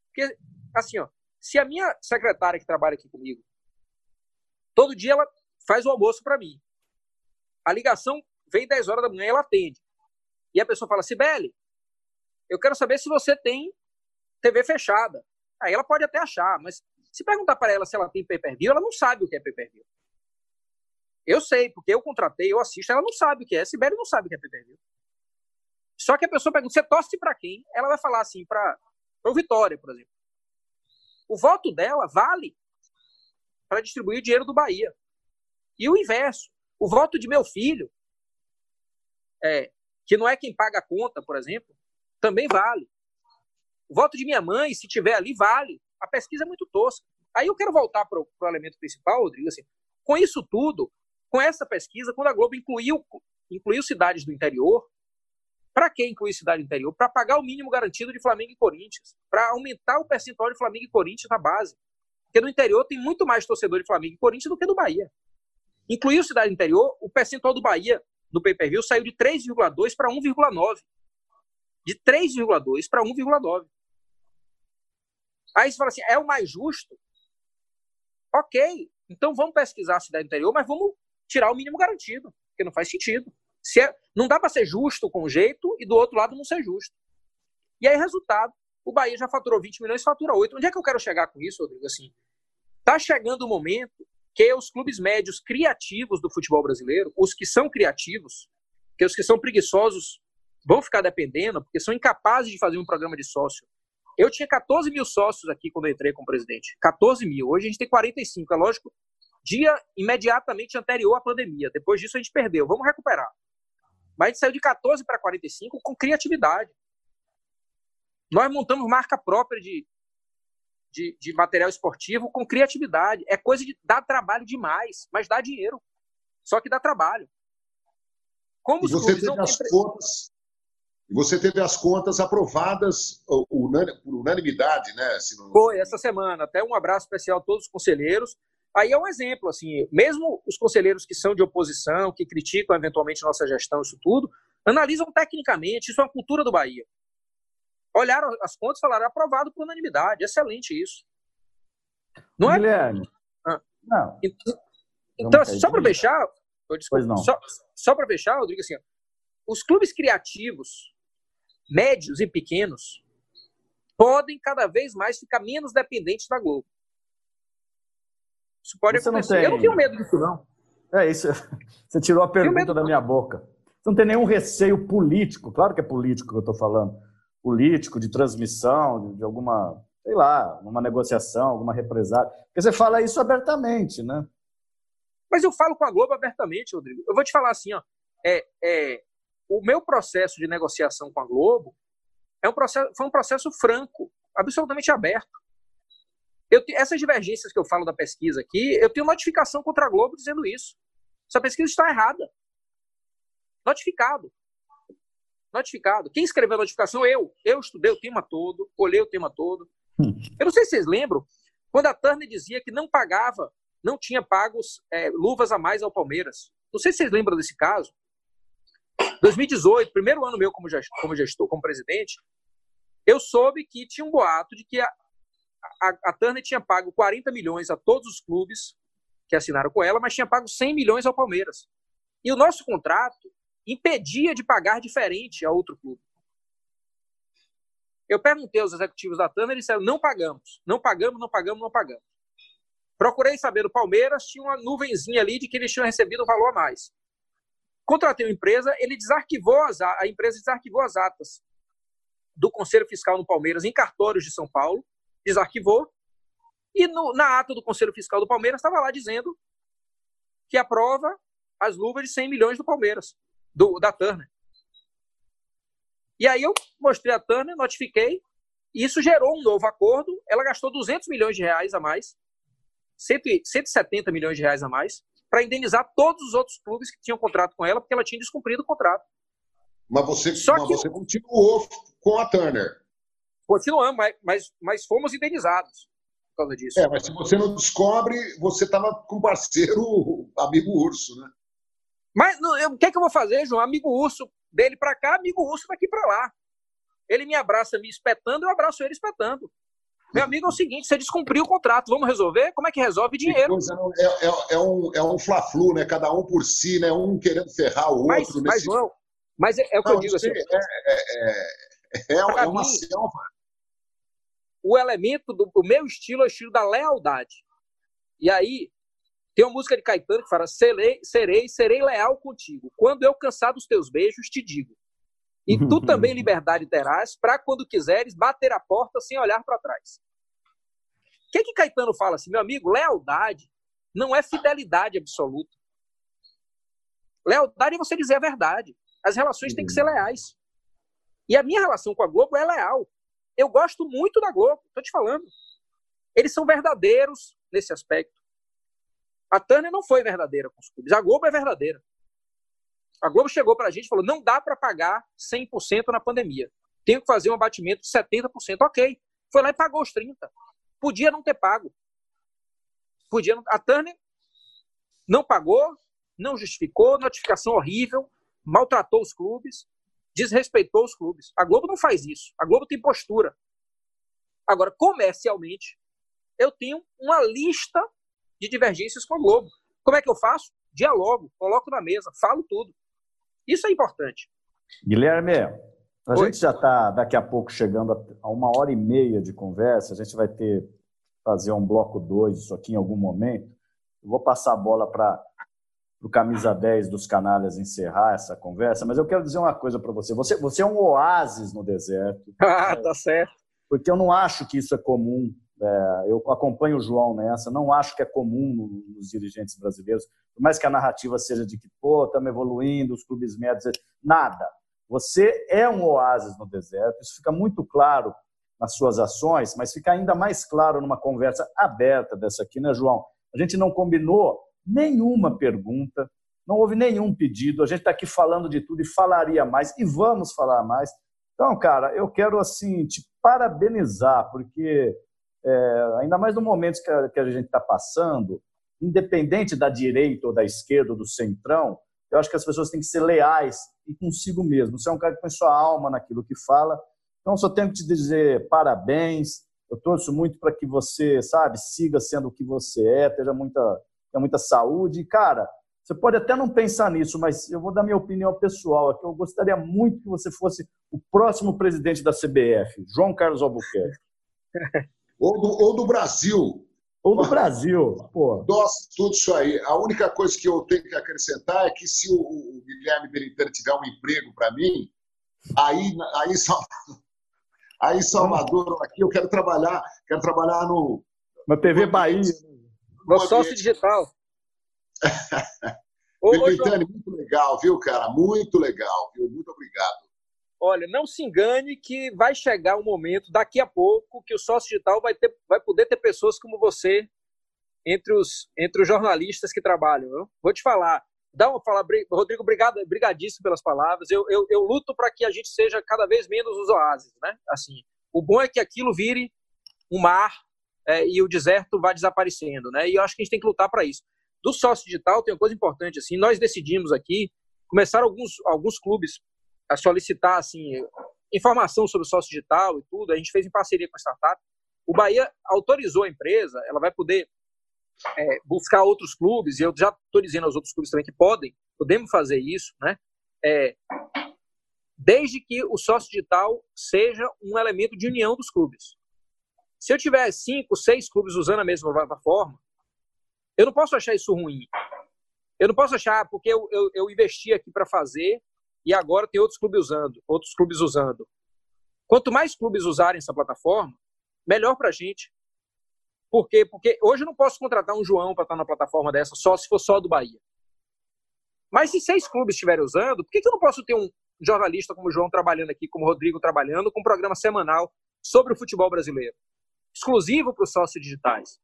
Porque, assim, ó, se a minha secretária que trabalha aqui comigo, todo dia ela faz o almoço para mim. A ligação vem 10 horas da manhã ela atende. E a pessoa fala, Sibeli, eu quero saber se você tem TV fechada. Aí ela pode até achar, mas se perguntar para ela se ela tem pay-per-view, ela não sabe o que é pay-per-view. Eu sei, porque eu contratei, eu assisto, ela não sabe o que é. Sibeli não sabe o que é pay-per-view. Só que a pessoa pergunta, você torce para quem? Ela vai falar assim, para o Vitória, por exemplo. O voto dela vale para distribuir o dinheiro do Bahia. E o inverso. O voto de meu filho, é, que não é quem paga a conta, por exemplo, também vale. O voto de minha mãe, se tiver ali, vale. A pesquisa é muito tosca. Aí eu quero voltar para o elemento principal, Rodrigo. Assim, com isso tudo, com essa pesquisa, quando a Globo incluiu, incluiu cidades do interior, para que incluir cidade do interior? Para pagar o mínimo garantido de Flamengo e Corinthians, para aumentar o percentual de Flamengo e Corinthians na base. Porque no interior tem muito mais torcedor de Flamengo e Corinthians do que do Bahia. Incluiu cidade do interior, o percentual do Bahia no pay-per-view saiu de 3,2 para 1,9. De 3,2 para 1,9. Aí você fala assim, é o mais justo? Ok, então vamos pesquisar a cidade interior, mas vamos tirar o mínimo garantido, porque não faz sentido. Se é, não dá para ser justo com um jeito e do outro lado não ser justo. E aí, resultado, o Bahia já faturou 20 milhões, fatura 8. Onde é que eu quero chegar com isso, Rodrigo? Assim, tá chegando o momento que os clubes médios criativos do futebol brasileiro, os que são criativos, que os que são preguiçosos vão ficar dependendo, porque são incapazes de fazer um programa de sócio eu tinha 14 mil sócios aqui quando eu entrei como presidente. 14 mil. Hoje a gente tem 45. É lógico, dia imediatamente anterior à pandemia. Depois disso a gente perdeu. Vamos recuperar. Mas a gente saiu de 14 para 45 com criatividade. Nós montamos marca própria de, de, de, material esportivo com criatividade. É coisa de dar trabalho demais, mas dá dinheiro. Só que dá trabalho. Como você teve as contas, e você teve as contas aprovadas por unanimidade, né? Não... Foi, essa semana. Até um abraço especial a todos os conselheiros. Aí é um exemplo, assim, mesmo os conselheiros que são de oposição, que criticam eventualmente nossa gestão, isso tudo, analisam tecnicamente, isso é uma cultura do Bahia. Olharam as contas e falaram, aprovado por unanimidade, excelente isso. Não é? Guilherme. Ah. Não. Então, então assim, só para fechar, desculpa, só, só para fechar, Rodrigo, assim, os clubes criativos médios e pequenos podem cada vez mais ficar menos dependentes da Globo. Isso pode Você acontecer. Não tem... Eu não tenho medo disso, não. É isso. [laughs] Você tirou a pergunta da minha boca. Você não tem nenhum receio político, claro que é político que eu estou falando, político, de transmissão, de, alguma, sei lá, uma negociação, alguma represália. Porque você fala isso abertamente, né? Mas eu falo com a Globo abertamente, Rodrigo. Eu vou te falar assim, ó. É, é, o meu processo de negociação com a Globo é um processo, foi um processo franco, absolutamente aberto. Eu, essas divergências que eu falo da pesquisa aqui, eu tenho notificação contra a Globo dizendo isso. Essa pesquisa está errada. Notificado. Notificado. Quem escreveu a notificação? Eu. Eu estudei o tema todo, olhei o tema todo. Hum. Eu não sei se vocês lembram, quando a Turner dizia que não pagava não tinha pago é, luvas a mais ao Palmeiras. Não sei se vocês lembram desse caso. 2018, primeiro ano meu como, gestor, como gestor, como presidente, eu soube que tinha um boato de que a, a, a Turner tinha pago 40 milhões a todos os clubes que assinaram com ela, mas tinha pago 100 milhões ao Palmeiras. E o nosso contrato impedia de pagar diferente a outro clube. Eu perguntei aos executivos da Turner e disseram: não pagamos, não pagamos, não pagamos, não pagamos. Procurei saber do Palmeiras, tinha uma nuvenzinha ali de que eles tinham recebido o valor a mais. Contratei uma empresa, ele desarquivou as, a empresa desarquivou as atas do Conselho Fiscal no Palmeiras em cartórios de São Paulo, desarquivou, e no, na ata do Conselho Fiscal do Palmeiras estava lá dizendo que aprova as luvas de 100 milhões do Palmeiras, do, da Turner. E aí eu mostrei a Turner, notifiquei, e isso gerou um novo acordo. Ela gastou 200 milhões de reais a mais, 170 milhões de reais a mais, para indenizar todos os outros clubes que tinham contrato com ela, porque ela tinha descumprido o contrato. Mas você, Só mas que você continuou com a Turner. Continuamos, mas, mas, mas fomos indenizados por causa disso. É, mas se você não descobre, você estava com parceiro, [laughs] amigo urso, né? Mas o que é que eu vou fazer, João? Amigo urso dele para cá, amigo urso daqui para lá. Ele me abraça me espetando, eu abraço ele espetando. Meu amigo, é o seguinte: você descumpriu o contrato, vamos resolver? Como é que resolve dinheiro? É, é, é um, é um fla-flu, né? Cada um por si, né? Um querendo ferrar o mas, outro. Mas, nesse... João, mas é, é o que Não, eu digo assim. É, é, é uma mim, selva. O elemento do o meu estilo é o estilo da lealdade. E aí, tem uma música de Caetano que fala: serei, serei, serei leal contigo. Quando eu cansar dos teus beijos, te digo. E tu também liberdade terás para quando quiseres bater a porta sem olhar para trás. O que que Caetano fala assim, meu amigo? Lealdade não é fidelidade absoluta. Lealdade é você dizer a verdade. As relações têm que ser leais. E a minha relação com a Globo é leal. Eu gosto muito da Globo, estou te falando. Eles são verdadeiros nesse aspecto. A Tânia não foi verdadeira com os clubes. A Globo é verdadeira. A Globo chegou para a gente e falou: não dá para pagar 100% na pandemia. Tenho que fazer um abatimento de 70%. Ok. Foi lá e pagou os 30%. Podia não ter pago. Podia não... A Turner não pagou, não justificou, notificação horrível, maltratou os clubes, desrespeitou os clubes. A Globo não faz isso. A Globo tem postura. Agora, comercialmente, eu tenho uma lista de divergências com a Globo. Como é que eu faço? Dialogo, coloco na mesa, falo tudo. Isso é importante. Guilherme, a Oi. gente já está daqui a pouco chegando a uma hora e meia de conversa. A gente vai ter fazer um bloco 2 isso aqui em algum momento. Eu vou passar a bola para o camisa 10 dos canalhas encerrar essa conversa, mas eu quero dizer uma coisa para você. você. Você é um oásis no deserto. [laughs] Ah, tá certo. Porque eu não acho que isso é comum é, eu acompanho o João nessa, não acho que é comum nos dirigentes brasileiros, por mais que a narrativa seja de que, pô, estamos evoluindo, os clubes médios, nada. Você é um oásis no deserto, isso fica muito claro nas suas ações, mas fica ainda mais claro numa conversa aberta dessa aqui, né, João? A gente não combinou nenhuma pergunta, não houve nenhum pedido, a gente está aqui falando de tudo e falaria mais, e vamos falar mais. Então, cara, eu quero, assim, te parabenizar, porque é, ainda mais no momento que a, que a gente está passando, independente da direita ou da esquerda ou do centrão, eu acho que as pessoas têm que ser leais e consigo mesmo. Você é um cara que põe sua alma naquilo que fala. Então, só tenho que te dizer parabéns. Eu torço muito para que você, sabe, siga sendo o que você é, tenha muita, tenha muita saúde. E, cara, você pode até não pensar nisso, mas eu vou dar minha opinião pessoal aqui. Eu gostaria muito que você fosse o próximo presidente da CBF, João Carlos Albuquerque. [laughs] Ou do, ou do Brasil. Ou do Brasil, pô. Nossa, tudo isso aí. A única coisa que eu tenho que acrescentar é que se o, o Guilherme Belintani tiver um emprego para mim, aí, aí, [laughs] aí Salvador, aqui eu quero trabalhar, quero trabalhar no. Na TV no Bahia. No sócio digital. [laughs] Belintani, muito legal, viu, cara? Muito legal, viu? Muito obrigado. Olha, não se engane que vai chegar um momento, daqui a pouco, que o sócio digital vai, ter, vai poder ter pessoas como você entre os, entre os jornalistas que trabalham. Vou te falar. Dá uma fala, Rodrigo, obrigado, brigadíssimo pelas palavras. Eu, eu, eu luto para que a gente seja cada vez menos os oásis, né? Assim, o bom é que aquilo vire um mar é, e o deserto vai desaparecendo, né? E eu acho que a gente tem que lutar para isso. Do sócio digital tem uma coisa importante assim, nós decidimos aqui começar alguns alguns clubes a solicitar assim informação sobre o sócio digital e tudo. A gente fez em parceria com a startup. O Bahia autorizou a empresa, ela vai poder é, buscar outros clubes, e eu já estou dizendo aos outros clubes também que podem, podemos fazer isso, né? É, desde que o sócio digital seja um elemento de união dos clubes. Se eu tiver cinco, seis clubes usando a mesma plataforma, eu não posso achar isso ruim. Eu não posso achar porque eu, eu, eu investi aqui para fazer e agora tem outros clubes usando, outros clubes usando. Quanto mais clubes usarem essa plataforma, melhor para a gente. Por quê? Porque hoje eu não posso contratar um João para estar na plataforma dessa só se for só do Bahia. Mas se seis clubes estiverem usando, por que, eu não posso ter um jornalista como o João trabalhando aqui, como o Rodrigo trabalhando, com um programa semanal sobre o futebol brasileiro? exclusivo para os sócios digitais,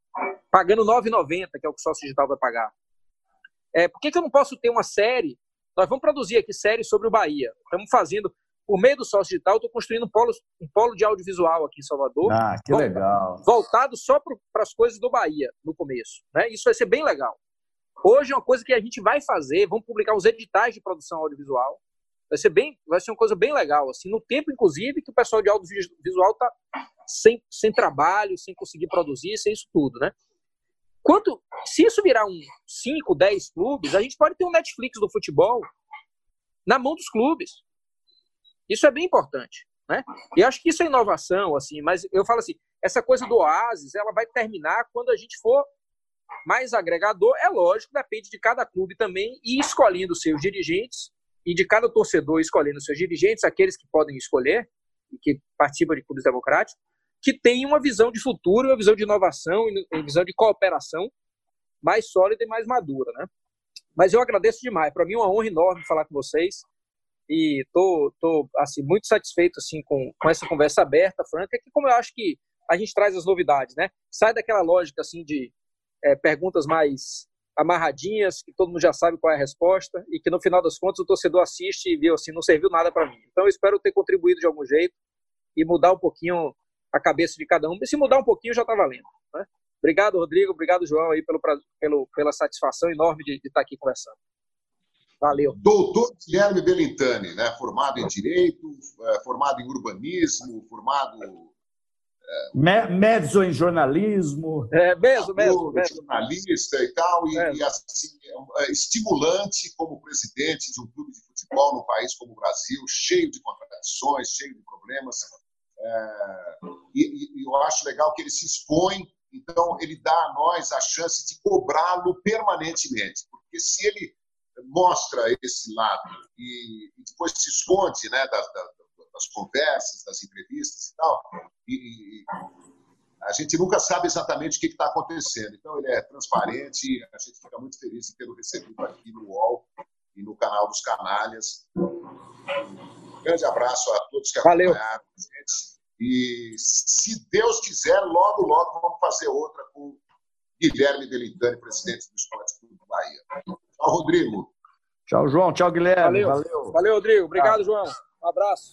pagando R$ 9,90, que é o que o sócio digital vai pagar. É, por que eu não posso ter uma série? Nós vamos produzir aqui séries sobre o Bahia. Estamos fazendo, por meio do sócio digital, estou construindo um polo, um polo de audiovisual aqui em Salvador. Ah, que voltado, legal. Voltado só para as coisas do Bahia, no começo. Né? Isso vai ser bem legal. Hoje é uma coisa que a gente vai fazer, vamos publicar os editais de produção audiovisual. Vai ser bem, vai ser uma coisa bem legal, assim, no tempo inclusive que o pessoal de audiovisual está sem, sem trabalho, sem conseguir produzir, sem isso tudo, né? Quanto, se isso virar um 5, 10 clubes, a gente pode ter um Netflix do futebol na mão dos clubes. Isso é bem importante, né? E acho que isso é inovação, assim, mas eu falo assim, essa coisa do Oasis, ela vai terminar quando a gente for mais agregador, é lógico, depende de cada clube também e escolhendo seus dirigentes e de cada torcedor escolhendo seus dirigentes, aqueles que podem escolher e que participam de clubes democráticos, que tem uma visão de futuro, uma visão de inovação, uma visão de cooperação mais sólida e mais madura, né? Mas eu agradeço demais. Para mim é uma honra enorme falar com vocês e tô, tô assim muito satisfeito assim com, com essa conversa aberta, franca, que como eu acho que a gente traz as novidades, né? Sai daquela lógica assim de é, perguntas mais amarradinhas, que todo mundo já sabe qual é a resposta e que no final das contas o torcedor assiste e viu assim, não serviu nada para mim. Então eu espero ter contribuído de algum jeito e mudar um pouquinho a cabeça de cada um. E se mudar um pouquinho, já está valendo. Né? Obrigado, Rodrigo. Obrigado, João, aí, pelo, pelo, pela satisfação enorme de, de estar aqui conversando. Valeu. Doutor Guilherme Belintani, né? formado em Direito, é, formado em Urbanismo, formado... É, Mezzo em jornalismo. É, mesmo, mesmo, mesmo. Jornalista e tal, e, e assim, é, é estimulante como presidente de um clube de futebol num país como o Brasil, cheio de contradições, cheio de problemas é, e, e, eu acho legal que ele se expõe, então ele dá a nós a chance de cobrá-lo permanentemente, porque se ele mostra esse lado e, e depois se esconde né, das, das, conversas, das entrevistas e tal, e, a gente nunca sabe exatamente o que está acontecendo. Então ele é transparente e a gente fica muito feliz de tê-lo recebido aqui no UOL e no canal dos Canalhas. Um grande abraço a todos que acompanharam Valeu. a gente. E, se Deus quiser, logo, logo vamos fazer outra com Guilherme Delitani, presidente do Esporte Clube do Bahia. Tchau, Rodrigo. Tchau, João. Tchau, Guilherme. Valeu, Valeu, Valeu Rodrigo. Obrigado, João. Um abraço.